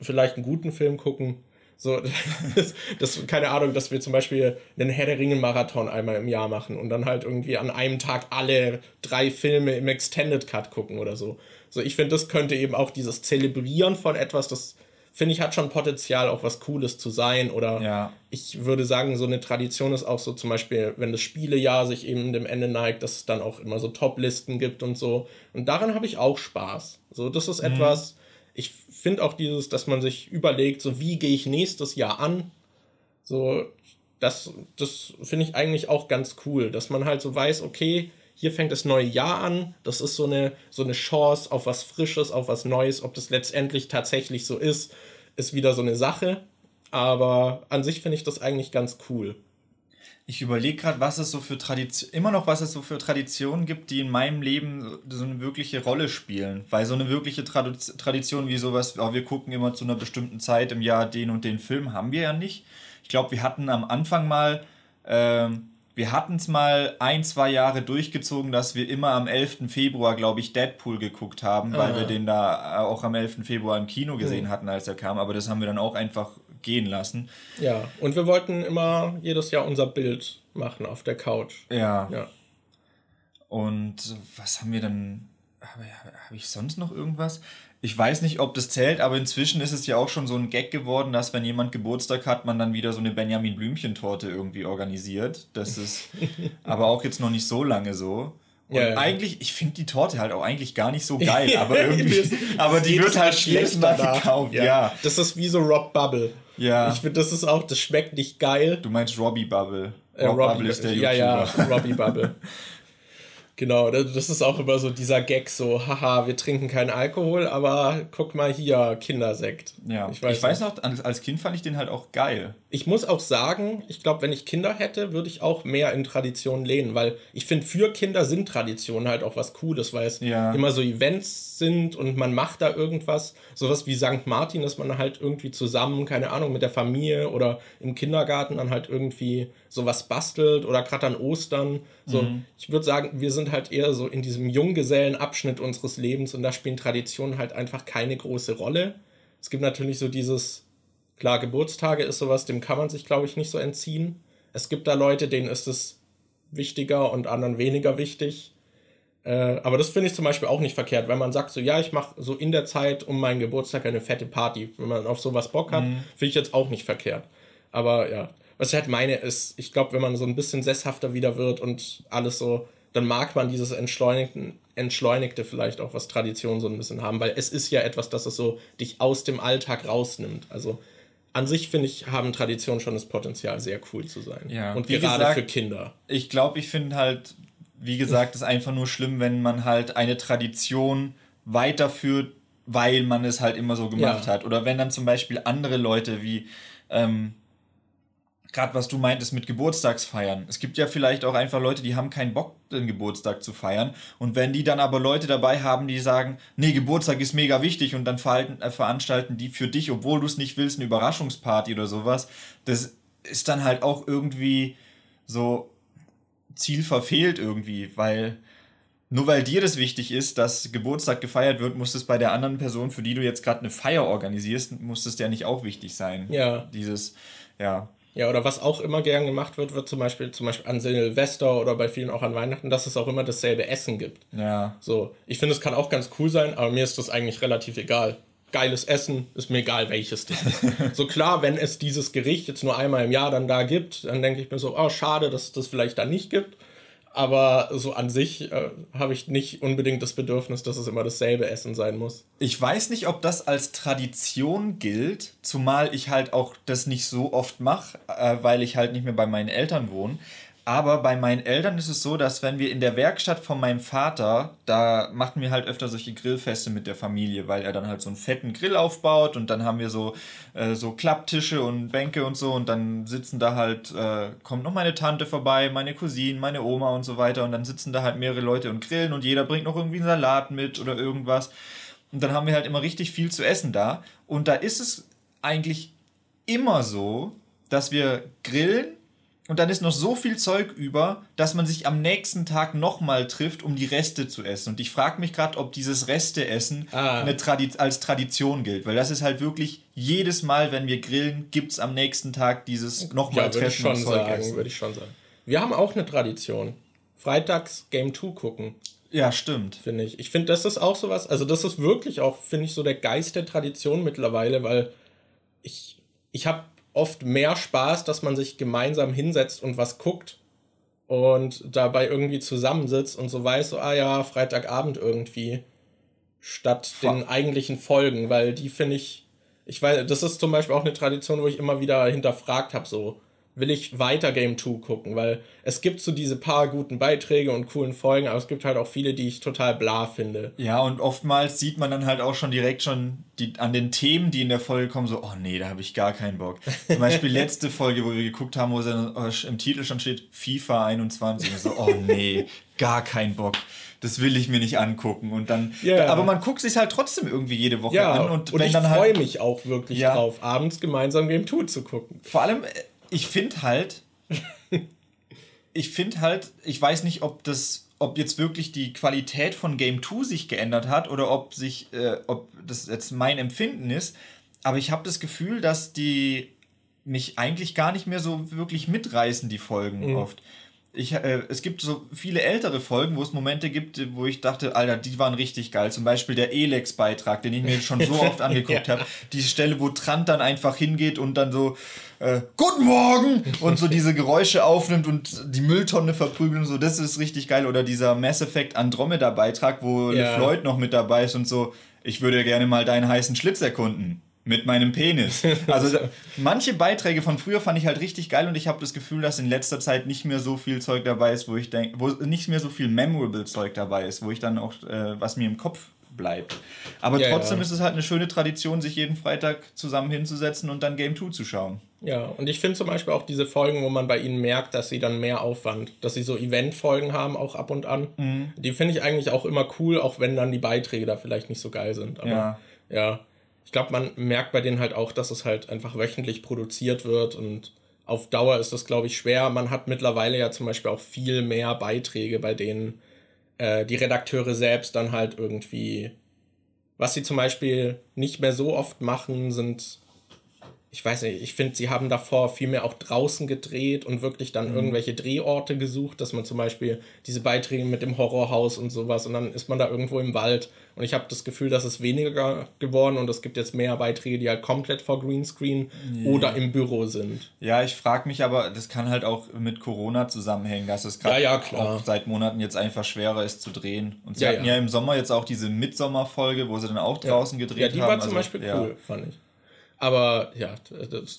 vielleicht einen guten Film gucken, so, das, das, keine Ahnung, dass wir zum Beispiel einen Herr der Ringen-Marathon einmal im Jahr machen und dann halt irgendwie an einem Tag alle drei Filme im Extended Cut gucken oder so. So, ich finde, das könnte eben auch dieses Zelebrieren von etwas, das finde ich, hat schon Potenzial, auch was Cooles zu sein. Oder ja. ich würde sagen, so eine Tradition ist auch so zum Beispiel, wenn das Spielejahr sich eben dem Ende neigt, dass es dann auch immer so Top-Listen gibt und so. Und daran habe ich auch Spaß. So, das ist mhm. etwas, ich finde auch dieses, dass man sich überlegt, so wie gehe ich nächstes Jahr an? So, das, das finde ich eigentlich auch ganz cool, dass man halt so weiß, okay, hier fängt das neue Jahr an. Das ist so eine, so eine Chance auf was Frisches, auf was Neues. Ob das letztendlich tatsächlich so ist, ist wieder so eine Sache. Aber an sich finde ich das eigentlich ganz cool. Ich überlege gerade, was es so für Tradition, immer noch was es so für Traditionen gibt, die in meinem Leben so eine wirkliche Rolle spielen. Weil so eine wirkliche Trad Tradition wie sowas, oh, wir gucken immer zu einer bestimmten Zeit im Jahr den und den Film, haben wir ja nicht. Ich glaube, wir hatten am Anfang mal ähm, wir hatten es mal ein, zwei Jahre durchgezogen, dass wir immer am 11. Februar, glaube ich, Deadpool geguckt haben, weil wir den da auch am 11. Februar im Kino gesehen mhm. hatten, als er kam. Aber das haben wir dann auch einfach gehen lassen. Ja, und wir wollten immer jedes Jahr unser Bild machen auf der Couch. Ja. Ja. Und was haben wir dann? Habe hab ich sonst noch irgendwas? Ich weiß nicht, ob das zählt, aber inzwischen ist es ja auch schon so ein Gag geworden, dass wenn jemand Geburtstag hat, man dann wieder so eine Benjamin Blümchen-Torte irgendwie organisiert. Das ist aber auch jetzt noch nicht so lange so. Und Ja, ja. eigentlich, ich finde die Torte halt auch eigentlich gar nicht so geil, aber irgendwie, aber die wird Mal halt jedes Mal gekauft, ja. Das ist wie so Rob Bubble. Ja. Ich finde, das ist auch, das schmeckt nicht geil. Du meinst Robbie Bubble. Äh, Rob Robbie- Bubble ist der ja, YouTuber. ja, Robbie Bubble. Genau, das ist auch immer so dieser Gag, so, haha, wir trinken keinen Alkohol, aber guck mal hier, Kindersekt. Ja, ich weiß, ich weiß noch, als Kind fand ich den halt auch geil. Ich muss auch sagen, ich glaube, wenn ich Kinder hätte, würde ich auch mehr in Traditionen lehnen, weil ich finde, für Kinder sind Traditionen halt auch was Cooles, weil es Ja. immer so Events sind und man macht da irgendwas, sowas wie St. Martin, dass man halt irgendwie zusammen, keine Ahnung, mit der Familie oder im Kindergarten dann halt irgendwie sowas bastelt oder gerade an Ostern. So, Mhm. ich würde sagen, wir sind halt eher so in diesem Junggesellenabschnitt unseres Lebens und da spielen Traditionen halt einfach keine große Rolle. Es gibt natürlich so dieses Klar, Geburtstage ist sowas, dem kann man sich, glaube ich, nicht so entziehen. Es gibt da Leute, denen ist es wichtiger und anderen weniger wichtig. Äh, aber das finde ich zum Beispiel auch nicht verkehrt, wenn man sagt, so ja, ich mache so in der Zeit um meinen Geburtstag eine fette Party. Wenn man auf sowas Bock hat, finde ich jetzt auch nicht verkehrt. Aber ja, was ich halt meine ist, ich glaube, wenn man so ein bisschen sesshafter wieder wird und alles so, dann mag man dieses Entschleunigten, Entschleunigte vielleicht auch, was Tradition so ein bisschen haben, weil es ist ja etwas, das es so dich aus dem Alltag rausnimmt. Also an sich, finde ich, haben Traditionen schon das Potenzial, sehr cool zu sein. Ja, und wie gerade gesagt- für Kinder. Ich glaube, ich finde halt, wie gesagt, es ist einfach nur schlimm, wenn man halt eine Tradition weiterführt, weil man es halt immer so gemacht Ja. hat. Oder wenn dann zum Beispiel andere Leute wie, ähm, gerade was du meintest mit Geburtstagsfeiern. Es gibt ja vielleicht auch einfach Leute, die haben keinen Bock, den Geburtstag zu feiern. Und wenn die dann aber Leute dabei haben, die sagen, nee, Geburtstag ist mega wichtig und dann verhalten, äh, veranstalten die für dich, obwohl du es nicht willst, eine Überraschungsparty oder sowas, das ist dann halt auch irgendwie so Ziel verfehlt irgendwie, weil nur weil dir das wichtig ist, dass Geburtstag gefeiert wird, muss es bei der anderen Person, für die du jetzt gerade eine Feier organisierst, muss es ja nicht auch wichtig sein. Ja. Dieses, ja. Ja, oder was auch immer gern gemacht wird, wird zum Beispiel, zum Beispiel an Silvester oder bei vielen auch an Weihnachten, dass es auch immer dasselbe Essen gibt. Ja. So, ich finde, es kann auch ganz cool sein, aber mir ist das eigentlich relativ egal. Geiles Essen, ist mir egal, welches das ist. so klar, wenn es dieses Gericht jetzt nur einmal im Jahr dann da gibt, dann denke ich mir so, oh, schade, dass es das vielleicht da nicht gibt. Aber so an sich äh, habe ich nicht unbedingt das Bedürfnis, dass es immer dasselbe Essen sein muss. Ich weiß nicht, ob das als Tradition gilt, zumal ich halt auch das nicht so oft mache, äh, weil ich halt nicht mehr bei meinen Eltern wohne. Aber bei meinen Eltern ist es so, dass wenn wir in der Werkstatt von meinem Vater, da machen wir halt öfter solche Grillfeste mit der Familie, weil er dann halt so einen fetten Grill aufbaut und dann haben wir so, äh, so Klapptische und Bänke und so und dann sitzen da halt, äh, kommt noch meine Tante vorbei, meine Cousine, meine Oma und so weiter und dann sitzen da halt mehrere Leute und grillen und jeder bringt noch irgendwie einen Salat mit oder irgendwas. Und dann haben wir halt immer richtig viel zu essen da. Und da ist es eigentlich immer so, dass wir grillen und dann ist noch so viel Zeug über, dass man sich am nächsten Tag nochmal trifft, um die Reste zu essen. Und ich frage mich gerade, ob dieses Resteessen Ah. eine Tradi als Tradition gilt. Weil das ist halt wirklich jedes Mal, wenn wir grillen, gibt es am nächsten Tag dieses nochmal Ja, würde ich Treffen schon und Zeug sagen, essen. würde ich schon sagen. Wir haben auch eine Tradition. Freitags Game 2 gucken. Ja, stimmt. finde ich. Ich finde, das ist auch sowas, also das ist wirklich auch, finde ich, so der Geist der Tradition mittlerweile, weil ich, ich habe oft mehr Spaß, dass man sich gemeinsam hinsetzt und was guckt und dabei irgendwie zusammensitzt und so weiß, so, ah ja, Freitagabend irgendwie, statt Vor- den eigentlichen Folgen, weil die finde ich, ich weiß, das ist zum Beispiel auch eine Tradition, wo ich immer wieder hinterfragt habe, so, will ich weiter Game 2 gucken, weil es gibt so diese paar guten Beiträge und coolen Folgen, aber es gibt halt auch viele, die ich total bla finde. Ja, und oftmals sieht man dann halt auch schon direkt schon die, an den Themen, die in der Folge kommen, so, oh nee, da habe ich gar keinen Bock. Zum Beispiel letzte Folge, wo wir geguckt haben, wo äh, im Titel schon steht, FIFA 21. Und so, oh nee, gar keinen Bock. Das will ich mir nicht angucken. Und dann, Ja. aber man guckt sich halt trotzdem irgendwie jede Woche Ja, an. und, Und, ich freue halt, mich auch wirklich Ja. drauf, abends gemeinsam Game 2 zu gucken. Vor allem, äh, ich finde halt, ich finde halt, ich weiß nicht, ob das, ob jetzt wirklich die Qualität von Game 2 sich geändert hat oder ob sich, äh, ob das jetzt mein Empfinden ist, aber ich habe das Gefühl, dass die mich eigentlich gar nicht mehr so wirklich mitreißen, die Folgen mhm. oft. Ich, äh, es gibt so viele ältere Folgen, wo es Momente gibt, wo ich dachte, Alter, die waren richtig geil. Zum Beispiel der Elex-Beitrag, den ich mir schon so oft angeguckt ja. habe. Die Stelle, wo Trant dann einfach hingeht und dann so, äh, Guten Morgen! Und so diese Geräusche aufnimmt und die Mülltonne verprügelt und so, das ist richtig geil. Oder dieser Mass Effect Andromeda-Beitrag, wo ja. LeFloid noch mit dabei ist und so, ich würde gerne mal deinen heißen Schlitz erkunden mit meinem Penis. Also manche Beiträge von früher fand ich halt richtig geil und ich habe das Gefühl, dass in letzter Zeit nicht mehr so viel Zeug dabei ist, wo ich denke, wo nicht mehr so viel memorable Zeug dabei ist, wo ich dann auch äh, was mir im Kopf bleibt. Aber ja, trotzdem ja. ist es halt eine schöne Tradition, sich jeden Freitag zusammen hinzusetzen und dann Game 2 zu schauen. Ja, und ich finde zum Beispiel auch diese Folgen, wo man bei ihnen merkt, dass sie dann mehr Aufwand, dass sie so Event-Folgen haben, auch ab und an. Mhm. Die finde ich eigentlich auch immer cool, auch wenn dann die Beiträge da vielleicht nicht so geil sind. Aber ja. ja ich glaube, man merkt bei denen halt auch, dass es halt einfach wöchentlich produziert wird und auf Dauer ist das, glaube ich, schwer. Man hat mittlerweile ja zum Beispiel auch viel mehr Beiträge, bei denen äh, die Redakteure selbst dann halt irgendwie, was sie zum Beispiel nicht mehr so oft machen, sind ich weiß nicht, ich finde, sie haben davor viel mehr auch draußen gedreht und wirklich dann mhm. irgendwelche Drehorte gesucht, dass man zum Beispiel diese Beiträge mit dem Horrorhaus und sowas und dann ist man da irgendwo im Wald und ich habe das Gefühl, dass es weniger geworden und es gibt jetzt mehr Beiträge, die halt komplett vor Greenscreen yeah. oder im Büro sind. Ja, ich frage mich aber, das kann halt auch mit Corona zusammenhängen, dass es gerade ja, ja, auch seit Monaten jetzt einfach schwerer ist zu drehen. Und sie ja, hatten ja. im Sommer jetzt auch diese Midsommerfolge, wo sie dann auch draußen gedreht haben. Ja, die haben. war zum also, Beispiel cool, fand ich. Aber ja,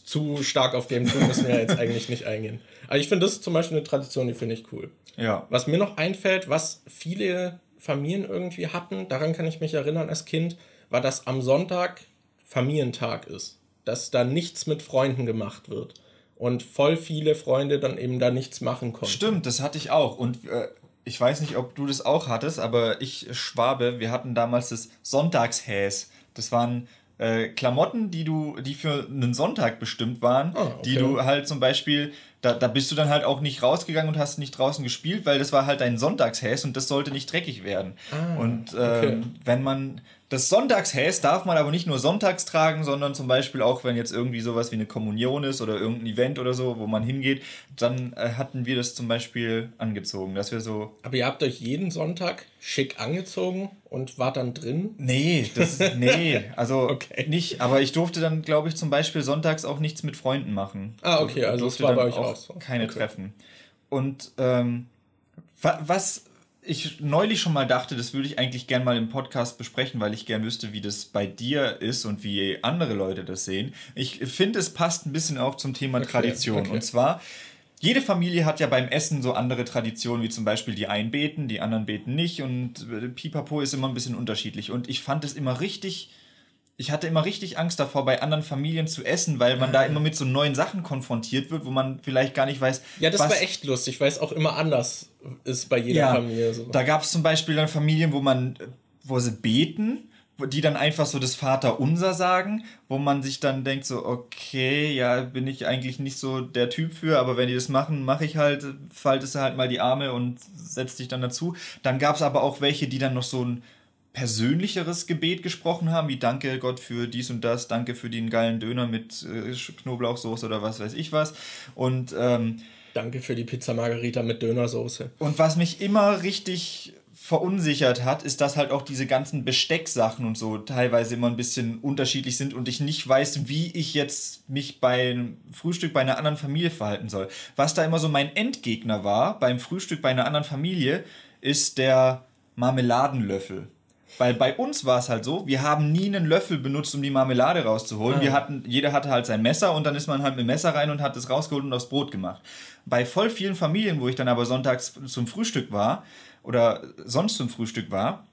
zu stark auf dem Punkt müssen wir jetzt eigentlich nicht eingehen. Aber ich finde, das ist zum Beispiel eine Tradition, die finde ich cool. Ja. Was mir noch einfällt, was viele Familien irgendwie hatten, daran kann ich mich erinnern als Kind, war, dass am Sonntag Familientag ist. Dass da nichts mit Freunden gemacht wird. Und voll viele Freunde dann eben da nichts machen konnten. Stimmt, das hatte ich auch. Und äh, ich weiß nicht, ob du das auch hattest, aber ich, Schwabe, wir hatten damals das Sonntagshäs. Das waren äh, Klamotten, die du, die für einen Sonntag bestimmt waren, oh, okay. die du halt zum Beispiel, da, da bist du dann halt auch nicht rausgegangen und hast nicht draußen gespielt, weil das war halt dein Sonntagshäs und das sollte nicht dreckig werden. Ah, und ähm, okay. wenn man das Sonntagshäs darf man aber nicht nur sonntags tragen, sondern zum Beispiel auch, wenn jetzt irgendwie sowas wie eine Kommunion ist oder irgendein Event oder so, wo man hingeht, dann äh, hatten wir das zum Beispiel angezogen, dass wir so. Aber ihr habt euch jeden Sonntag schick angezogen und wart dann drin? Nee, das ist, nee, also okay. nicht. Aber ich durfte dann, glaube ich, zum Beispiel sonntags auch nichts mit Freunden machen. Ah, okay, also das war bei euch auch so. Keine okay. Treffen. Und ähm, was ich neulich schon mal dachte, das würde ich eigentlich gern mal im Podcast besprechen, weil ich gern wüsste, wie das bei dir ist und wie andere Leute das sehen. Ich finde, es passt ein bisschen auch zum Thema okay, Tradition. Okay. Und zwar, jede Familie hat ja beim Essen so andere Traditionen, wie zum Beispiel die einen beten, die anderen beten nicht und äh, Pipapo ist immer ein bisschen unterschiedlich. Und ich fand es immer richtig ich hatte immer richtig Angst davor, bei anderen Familien zu essen, weil man ah. da immer mit so neuen Sachen konfrontiert wird, wo man vielleicht gar nicht weiß. Ja, das was war echt lustig, weil es auch immer anders ist bei jeder ja, Familie. So. Da gab es zum Beispiel dann Familien, wo man, wo sie beten, die dann einfach so das Vaterunser sagen, wo man sich dann denkt so, okay, ja, bin ich eigentlich nicht so der Typ für, aber wenn die das machen, mache ich halt, faltest du halt mal die Arme und setzt dich dann dazu. Dann gab es aber auch welche, die dann noch so ein persönlicheres Gebet gesprochen haben, wie danke Gott für dies und das, danke für den geilen Döner mit äh, Knoblauchsoße oder was weiß ich was. Und ähm, danke für die Pizza Margarita mit Dönersoße. Und was mich immer richtig verunsichert hat, ist, dass halt auch diese ganzen Bestecksachen und so teilweise immer ein bisschen unterschiedlich sind und ich nicht weiß, wie ich jetzt mich beim Frühstück bei einer anderen Familie verhalten soll. Was da immer so mein Endgegner war beim Frühstück bei einer anderen Familie, ist der Marmeladenlöffel. Weil bei uns war es halt so, wir haben nie einen Löffel benutzt, um die Marmelade rauszuholen. Ah. Wir hatten, jeder hatte halt sein Messer und dann ist man halt mit dem Messer rein und hat es rausgeholt und aufs Brot gemacht. Bei voll vielen Familien, wo ich dann aber sonntags zum Frühstück war oder sonst zum Frühstück war,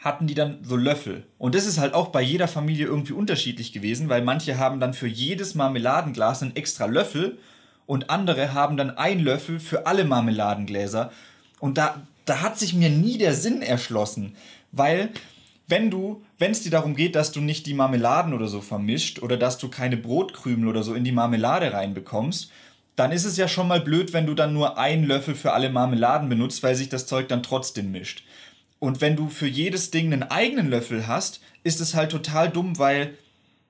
hatten die dann so Löffel. Und das ist halt auch bei jeder Familie irgendwie unterschiedlich gewesen, weil manche haben dann für jedes Marmeladenglas einen extra Löffel und andere haben dann einen Löffel für alle Marmeladengläser. Und da, da hat sich mir nie der Sinn erschlossen. Weil wenn du, wenn es dir darum geht, dass du nicht die Marmeladen oder so vermischt oder dass du keine Brotkrümel oder so in die Marmelade reinbekommst, dann ist es ja schon mal blöd, wenn du dann nur einen Löffel für alle Marmeladen benutzt, weil sich das Zeug dann trotzdem mischt. Und wenn du für jedes Ding einen eigenen Löffel hast, ist es halt total dumm, weil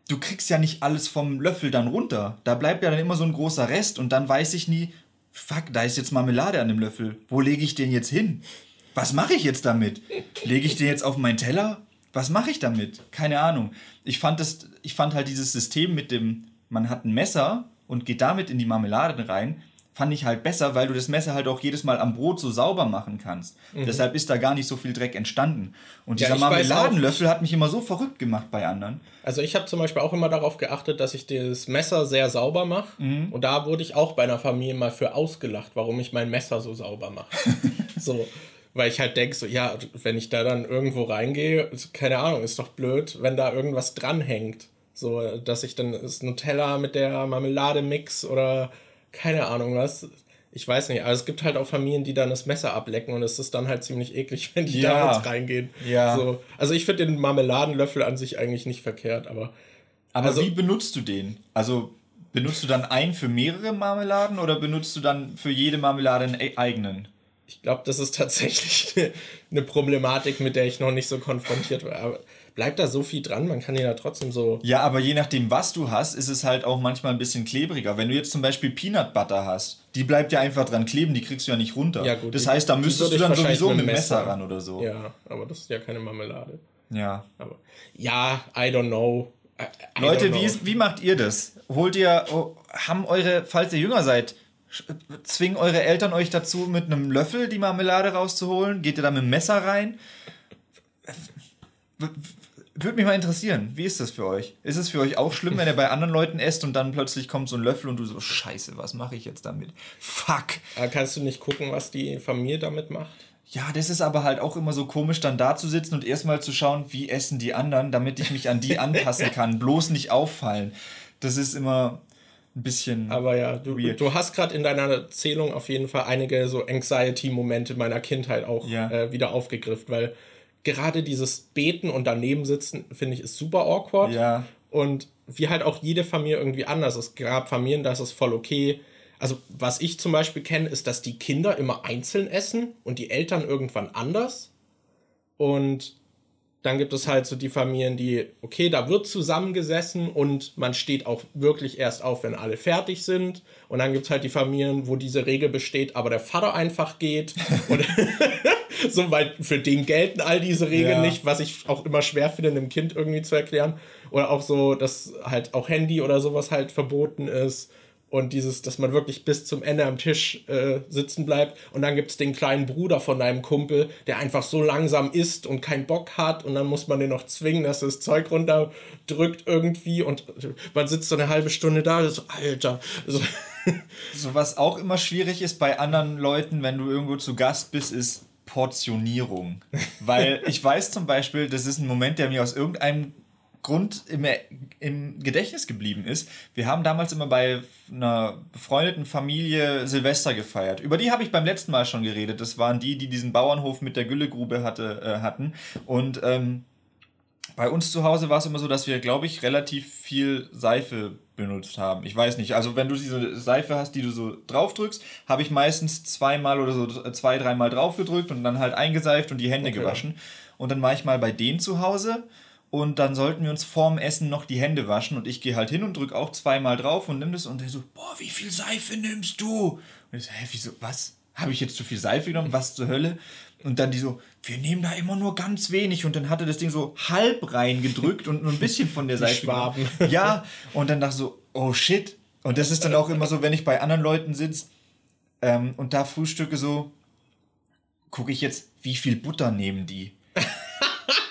du kriegst ja nicht alles vom Löffel dann runter. Da bleibt ja dann immer so ein großer Rest und dann weiß ich nie, fuck, da ist jetzt Marmelade an dem Löffel. Wo lege ich den jetzt hin? Was mache ich jetzt damit? Lege ich den jetzt auf meinen Teller? Was mache ich damit? Keine Ahnung. Ich fand, das, ich fand halt dieses System mit dem, man hat ein Messer und geht damit in die Marmelade rein, fand ich halt besser, weil du das Messer halt auch jedes Mal am Brot so sauber machen kannst. Mhm. Deshalb ist da gar nicht so viel Dreck entstanden. Und dieser ja, Marmeladenlöffel hat mich immer so verrückt gemacht bei anderen. Also ich habe zum Beispiel auch immer darauf geachtet, dass ich das Messer sehr sauber mache. Mhm. Und da wurde ich auch bei einer Familie mal für ausgelacht, warum ich mein Messer so sauber mache. so. Weil ich halt denke, so, ja, wenn ich da dann irgendwo reingehe, keine Ahnung, ist doch blöd, wenn da irgendwas dranhängt. So, dass ich dann das Nutella mit der Marmelade mix oder keine Ahnung was. Ich weiß nicht, aber es gibt halt auch Familien, die dann das Messer ablecken und es ist dann halt ziemlich eklig, wenn die ja. da jetzt reingehen. Ja. So. Also ich finde den Marmeladenlöffel an sich eigentlich nicht verkehrt, aber. Aber also, wie benutzt du den? Also benutzt du dann einen für mehrere Marmeladen oder benutzt du dann für jede Marmelade einen eigenen? Ich glaube, das ist tatsächlich eine Problematik, mit der ich noch nicht so konfrontiert war. Aber bleibt da so viel dran, man kann ihn ja trotzdem so. Ja, aber je nachdem, was du hast, ist es halt auch manchmal ein bisschen klebriger. Wenn du jetzt zum Beispiel Peanut Butter hast, die bleibt ja einfach dran kleben, die kriegst du ja nicht runter. Ja, gut, das heißt, da müsstest du dann sowieso mit dem Messer, Messer ran oder so. Ja, aber das ist ja keine Marmelade. Ja. Aber, ja, I don't know. I, I Leute, don't know. Wie, wie macht ihr das? Holt ihr, oh, haben eure, falls ihr jünger seid, zwingen eure Eltern euch dazu, mit einem Löffel die Marmelade rauszuholen? Geht ihr da mit dem Messer rein? Würde mich mal interessieren, wie ist das für euch? Ist es für euch auch schlimm, wenn ihr bei anderen Leuten esst und dann plötzlich kommt so ein Löffel und du so, scheiße, was mache ich jetzt damit? Fuck. Aber kannst du nicht gucken, was die Familie damit macht? Ja, das ist aber halt auch immer so komisch, dann da zu sitzen und erstmal zu schauen, wie essen die anderen, damit ich mich an die anpassen kann, bloß nicht auffallen. Das ist immer ein bisschen. Aber ja, du, weird. du hast gerade in deiner Erzählung auf jeden Fall einige so Anxiety-Momente meiner Kindheit auch ja. äh, wieder aufgegriffen, weil gerade dieses Beten und daneben sitzen, finde ich, ist super awkward. Ja. Und wie halt auch jede Familie irgendwie anders. Es gab Familien, da ist es voll okay. Also, was ich zum Beispiel kenne, ist, dass die Kinder immer einzeln essen und die Eltern irgendwann anders. Und dann gibt es halt so die Familien, die, okay, da wird zusammengesessen und man steht auch wirklich erst auf, wenn alle fertig sind. Und dann gibt es halt die Familien, wo diese Regel besteht, aber der Vater einfach geht. und so, weil für den gelten all diese Regeln ja. nicht, was ich auch immer schwer finde, einem Kind irgendwie zu erklären. Oder auch so, dass halt auch Handy oder sowas halt verboten ist und dieses, dass man wirklich bis zum Ende am Tisch äh, sitzen bleibt. Und dann gibt es den kleinen Bruder von deinem Kumpel, der einfach so langsam isst und keinen Bock hat. Und dann muss man den noch zwingen, dass er das Zeug runterdrückt irgendwie. Und man sitzt so eine halbe Stunde da, so, Alter. So. so was auch immer schwierig ist bei anderen Leuten, wenn du irgendwo zu Gast bist, ist Portionierung. Weil ich weiß zum Beispiel, das ist ein Moment, der mir aus irgendeinem Grund im, im Gedächtnis geblieben ist. Wir haben damals immer bei einer befreundeten Familie Silvester gefeiert. Über die habe ich beim letzten Mal schon geredet. Das waren die, die diesen Bauernhof mit der Güllegrube hatte, äh, hatten. Und ähm, bei uns zu Hause war es immer so, dass wir, glaube ich, relativ viel Seife benutzt haben. Ich weiß nicht. Also wenn du diese Seife hast, die du so draufdrückst, habe ich meistens zweimal oder so zwei, dreimal draufgedrückt und dann halt eingeseift und die Hände okay. gewaschen. Und dann war ich mal bei denen zu Hause und dann sollten wir uns vorm Essen noch die Hände waschen und ich gehe halt hin und drücke auch zweimal drauf und nimm das und der so, boah, wie viel Seife nimmst du? Und ich so, hä, wieso, was? Habe ich jetzt zu viel Seife genommen? Was zur Hölle? Und dann die so, wir nehmen da immer nur ganz wenig und dann hatte das Ding so halb reingedrückt und nur ein bisschen von der Seife. Schwaben. Ja, und dann dachte so, oh shit. Und das ist dann auch immer so, wenn ich bei anderen Leuten sitze ähm, und da frühstücke so, gucke ich jetzt, wie viel Butter nehmen die?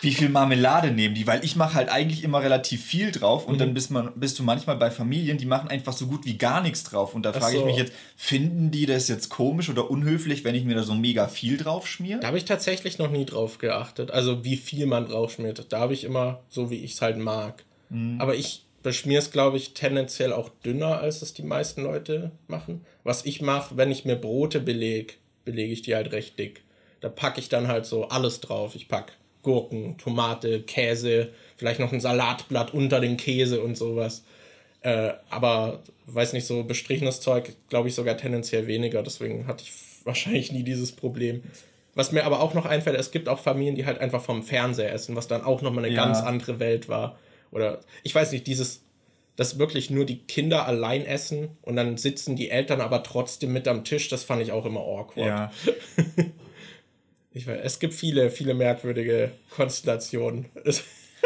Wie viel Marmelade nehmen die, weil ich mache halt eigentlich immer relativ viel drauf und mhm. dann bist, man, bist du manchmal bei Familien, die machen einfach so gut wie gar nichts drauf und da frage so. ich mich jetzt, finden die das jetzt komisch oder unhöflich, wenn ich mir da so mega viel drauf schmier? Da habe ich tatsächlich noch nie drauf geachtet, also wie viel man drauf schmiert. Da habe ich immer so, wie ich es halt mag. Mhm. Aber ich beschmiere es, glaube ich, tendenziell auch dünner, als es die meisten Leute machen. Was ich mache, wenn ich mir Brote belege, belege ich die halt recht dick. Da packe ich dann halt so alles drauf. Ich packe Gurken, Tomate, Käse, vielleicht noch ein Salatblatt unter den Käse und sowas. Äh, aber weiß nicht, so bestrichenes Zeug, glaube ich sogar tendenziell weniger. Deswegen hatte ich wahrscheinlich nie dieses Problem. Was mir aber auch noch einfällt, es gibt auch Familien, die halt einfach vom Fernseher essen, was dann auch nochmal eine ja. ganz andere Welt war. Oder ich weiß nicht, dieses, dass wirklich nur die Kinder allein essen und dann sitzen die Eltern aber trotzdem mit am Tisch, das fand ich auch immer awkward. Ja. ich weiß, es gibt viele, viele merkwürdige Konstellationen.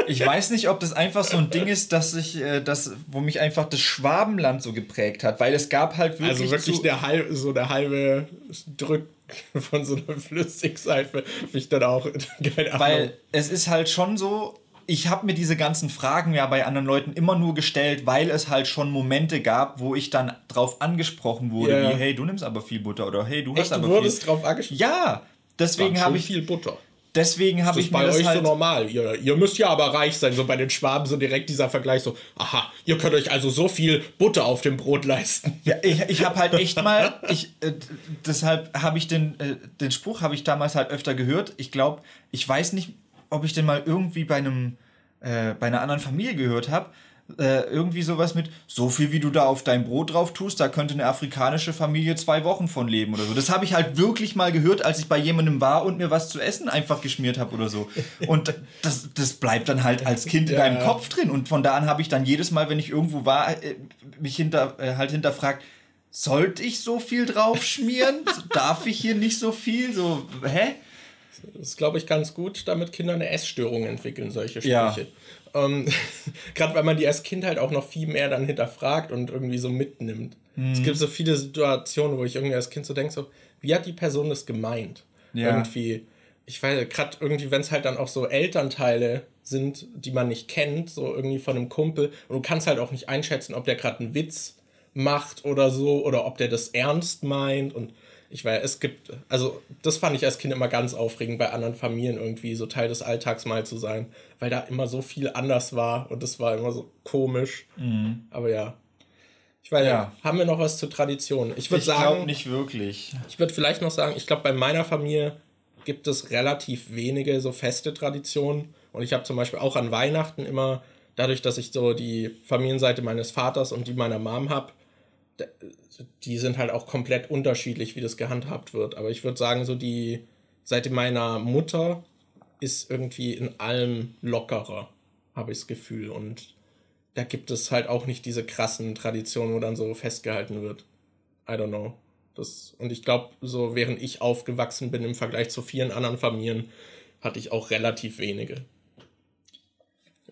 Ich weiß nicht, ob das einfach so ein Ding ist, dass ich, äh, das, wo mich einfach das Schwabenland so geprägt hat, weil es gab halt wirklich. Also wirklich so, eine halbe, so eine halbe Drück von so einer Flüssigseife, ich dann auch keine Ahnung. Weil es ist halt schon so, ich habe mir diese ganzen Fragen ja bei anderen Leuten immer nur gestellt, weil es halt schon Momente gab, wo ich dann drauf angesprochen wurde, yeah. wie hey, du nimmst aber viel Butter oder hey, du hast Echt, aber du wurdest viel. drauf angesprochen. Ja, deswegen habe ich viel Butter. Deswegen habe ich mir bei das euch halt so normal. Ihr, ihr müsst ja aber reich sein. So bei den Schwaben so direkt dieser Vergleich so, aha, ihr könnt euch also so viel Butter auf dem Brot leisten. Ja, ich, ich habe halt echt mal, ich, äh, deshalb habe ich den, äh, den Spruch habe ich damals halt öfter gehört. Ich glaube, ich weiß nicht, ob ich den mal irgendwie bei einem, äh, bei einer anderen Familie gehört habe äh, irgendwie sowas mit, so viel wie du da auf dein Brot drauf tust, da könnte eine afrikanische Familie zwei Wochen von leben oder so. Das habe ich halt wirklich mal gehört, als ich bei jemandem war und mir was zu essen einfach geschmiert habe oder so. Und das, das bleibt dann halt als Kind in ja. deinem Kopf drin. Und von da an habe ich dann jedes Mal, wenn ich irgendwo war, äh, mich hinter, äh, halt hinterfragt, sollte ich so viel drauf schmieren? Darf ich hier nicht so viel? So, hä? Das ist, glaube ich, ganz gut, damit Kinder eine Essstörung entwickeln, solche Sprüche. Ja. Ähm, Gerade weil man die als Kind halt auch noch viel mehr dann hinterfragt und irgendwie so mitnimmt. Mhm. Es gibt so viele Situationen, wo ich irgendwie als Kind so denke, so, wie hat die Person das gemeint? Ja. Irgendwie, ich weiß, gerade irgendwie, wenn es halt dann auch so Elternteile sind, die man nicht kennt, so irgendwie von einem Kumpel, und du kannst halt auch nicht einschätzen, ob der gerade einen Witz macht oder so, oder ob der das ernst meint und ich weiß, es gibt, also das fand ich als Kind immer ganz aufregend, bei anderen Familien irgendwie so Teil des Alltags mal zu sein, weil da immer so viel anders war und das war immer so komisch. Mhm. Aber ja. Ich weiß ja. haben wir noch was zur Tradition? Ich würde sagen. Ich glaube nicht wirklich. Ich würde vielleicht noch sagen, ich glaube, bei meiner Familie gibt es relativ wenige so feste Traditionen. Und ich habe zum Beispiel auch an Weihnachten immer, dadurch, dass ich so die Familienseite meines Vaters und die meiner Mom habe, die sind halt auch komplett unterschiedlich, wie das gehandhabt wird. Aber ich würde sagen, so die Seite meiner Mutter ist irgendwie in allem lockerer, habe ich das Gefühl. Und da gibt es halt auch nicht diese krassen Traditionen, wo dann so festgehalten wird. I don't know. Das, und ich glaube, so während ich aufgewachsen bin im Vergleich zu vielen anderen Familien, hatte ich auch relativ wenige.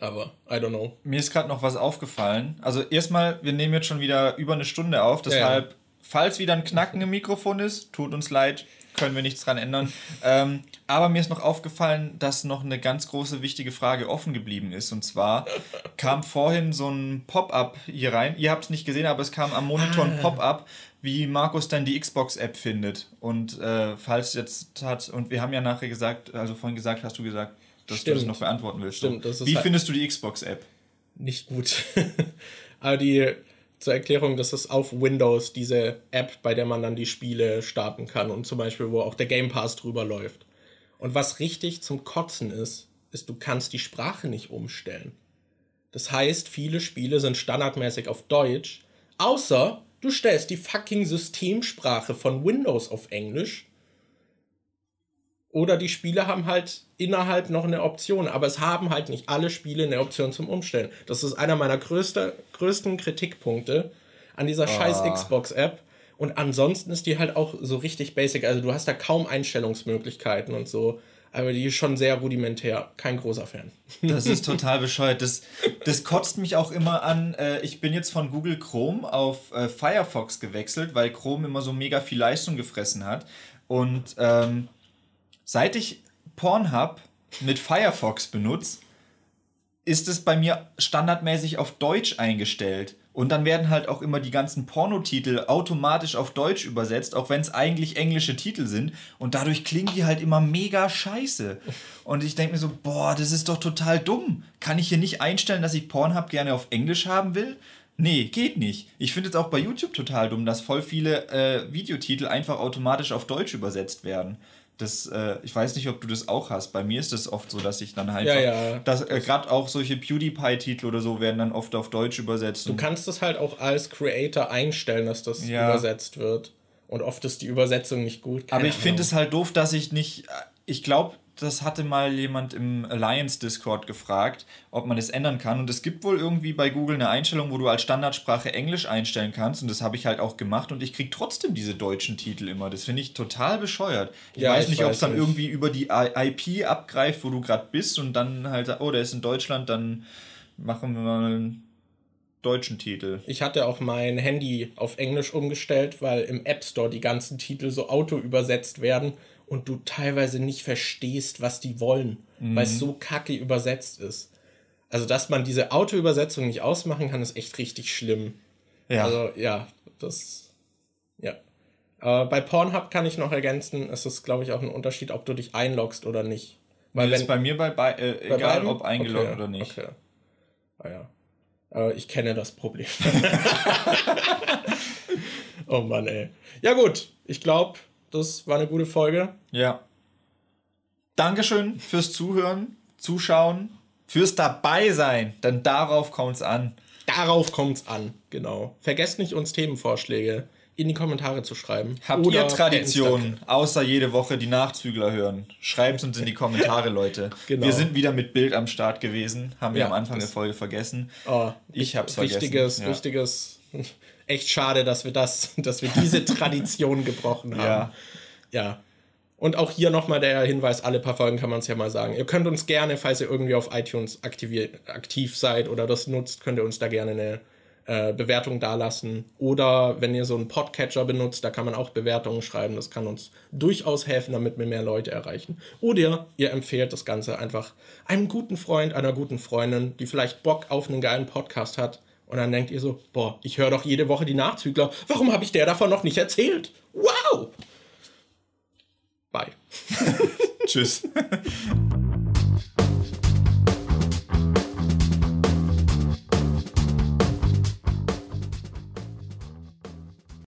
Aber I don't know. Mir ist gerade noch was aufgefallen. Also erstmal, wir nehmen jetzt schon wieder über eine Stunde auf, deshalb, ja, ja. falls wieder ein Knacken im Mikrofon ist, tut uns leid, können wir nichts dran ändern. ähm, aber mir ist noch aufgefallen, dass noch eine ganz große wichtige Frage offen geblieben ist. Und zwar kam vorhin so ein Pop-up hier rein. Ihr habt es nicht gesehen, aber es kam am Monitor ein ah. Pop-up, wie Markus dann die Xbox-App findet. Und äh, falls jetzt hat, und wir haben ja nachher gesagt, also vorhin gesagt, hast du gesagt, dass Stimmt. du das noch beantworten willst. Stimmt, so. Wie halt findest du die Xbox-App? Nicht gut. Aber die zur Erklärung, das ist auf Windows diese App, bei der man dann die Spiele starten kann und zum Beispiel, wo auch der Game Pass drüber läuft. Und was richtig zum Kotzen ist, ist, du kannst die Sprache nicht umstellen. Das heißt, viele Spiele sind standardmäßig auf Deutsch, außer du stellst die fucking Systemsprache von Windows auf Englisch oder die Spiele haben halt innerhalb noch eine Option, aber es haben halt nicht alle Spiele eine Option zum Umstellen. Das ist einer meiner größte, größten Kritikpunkte an dieser ah. scheiß Xbox-App. Und ansonsten ist die halt auch so richtig basic. Also du hast da kaum Einstellungsmöglichkeiten und so. Aber die ist schon sehr rudimentär. Kein großer Fan. Das ist total bescheuert. Das, das kotzt mich auch immer an. Äh, ich bin jetzt von Google Chrome auf äh, Firefox gewechselt, weil Chrome immer so mega viel Leistung gefressen hat. Und ähm, Seit ich Pornhub mit Firefox benutze, ist es bei mir standardmäßig auf Deutsch eingestellt. Und dann werden halt auch immer die ganzen Pornotitel automatisch auf Deutsch übersetzt, auch wenn es eigentlich englische Titel sind. Und dadurch klingen die halt immer mega scheiße. Und ich denke mir so, boah, das ist doch total dumm. Kann ich hier nicht einstellen, dass ich Pornhub gerne auf Englisch haben will? Nee, geht nicht. Ich finde es auch bei YouTube total dumm, dass voll viele äh, Videotitel einfach automatisch auf Deutsch übersetzt werden. Das, äh, ich weiß nicht, ob du das auch hast. Bei mir ist es oft so, dass ich dann halt. Ja, ja. Dass, äh, Gerade auch solche PewDiePie-Titel oder so werden dann oft auf Deutsch übersetzt. Du kannst es halt auch als Creator einstellen, dass das ja. übersetzt wird. Und oft ist die Übersetzung nicht gut. Aber ich finde es halt doof, dass ich nicht. Ich glaube, das hatte mal jemand im Alliance Discord gefragt, ob man das ändern kann. Und es gibt wohl irgendwie bei Google eine Einstellung, wo du als Standardsprache Englisch einstellen kannst. Und das habe ich halt auch gemacht. Und ich kriege trotzdem diese deutschen Titel immer. Das finde ich total bescheuert. Ich ja, weiß nicht, ob es dann irgendwie über die IP abgreift, wo du gerade bist. Und dann halt, oh, der ist in Deutschland, dann machen wir mal einen deutschen Titel. Ich hatte auch mein Handy auf Englisch umgestellt, weil im App Store die ganzen Titel so auto übersetzt werden und du teilweise nicht verstehst, was die wollen, mhm. weil es so kacke übersetzt ist. Also, dass man diese Auto-Übersetzung nicht ausmachen kann, ist echt richtig schlimm. Ja. Also, ja, das. Ja. Aber bei Pornhub kann ich noch ergänzen, es ist, glaube ich, auch ein Unterschied, ob du dich einloggst oder nicht. Weil das wenn, ist bei mir bei, bei äh, bei egal, beiden? ob eingeloggt okay, oder nicht. Okay. Ah ja. Aber ich kenne das Problem. oh Mann, ey. Ja, gut. Ich glaube, das war eine gute Folge. Ja. Dankeschön fürs Zuhören, Zuschauen, fürs Dabeisein. Denn darauf kommt es an. Darauf kommt es an, genau. Vergesst nicht, uns Themenvorschläge in die Kommentare zu schreiben. Habt ihr Traditionen, außer jede Woche die Nachzügler hören? Schreibt es uns in die Kommentare, Leute. Genau. Wir sind wieder mit Bild am Start gewesen, haben wir ja, am Anfang der Folge vergessen. Oh, ich hab's vergessen. Richtiges, ja. richtiges, echt schade, dass wir das, dass wir diese Tradition gebrochen haben. Ja. ja. Und auch hier nochmal der Hinweis, alle paar Folgen kann man es ja mal sagen. Ihr könnt uns gerne, falls ihr irgendwie auf iTunes aktiv seid oder das nutzt, könnt ihr uns da gerne eine äh, Bewertung dalassen. Oder wenn ihr so einen Podcatcher benutzt, da kann man auch Bewertungen schreiben. Das kann uns durchaus helfen, damit wir mehr Leute erreichen. Oder ihr empfehlt das Ganze einfach einem guten Freund, einer guten Freundin, die vielleicht Bock auf einen geilen Podcast hat. Und dann denkt ihr so, boah, ich höre doch jede Woche die Nachzügler. Warum habe ich der davon noch nicht erzählt? Wow! Bye. Tschüss.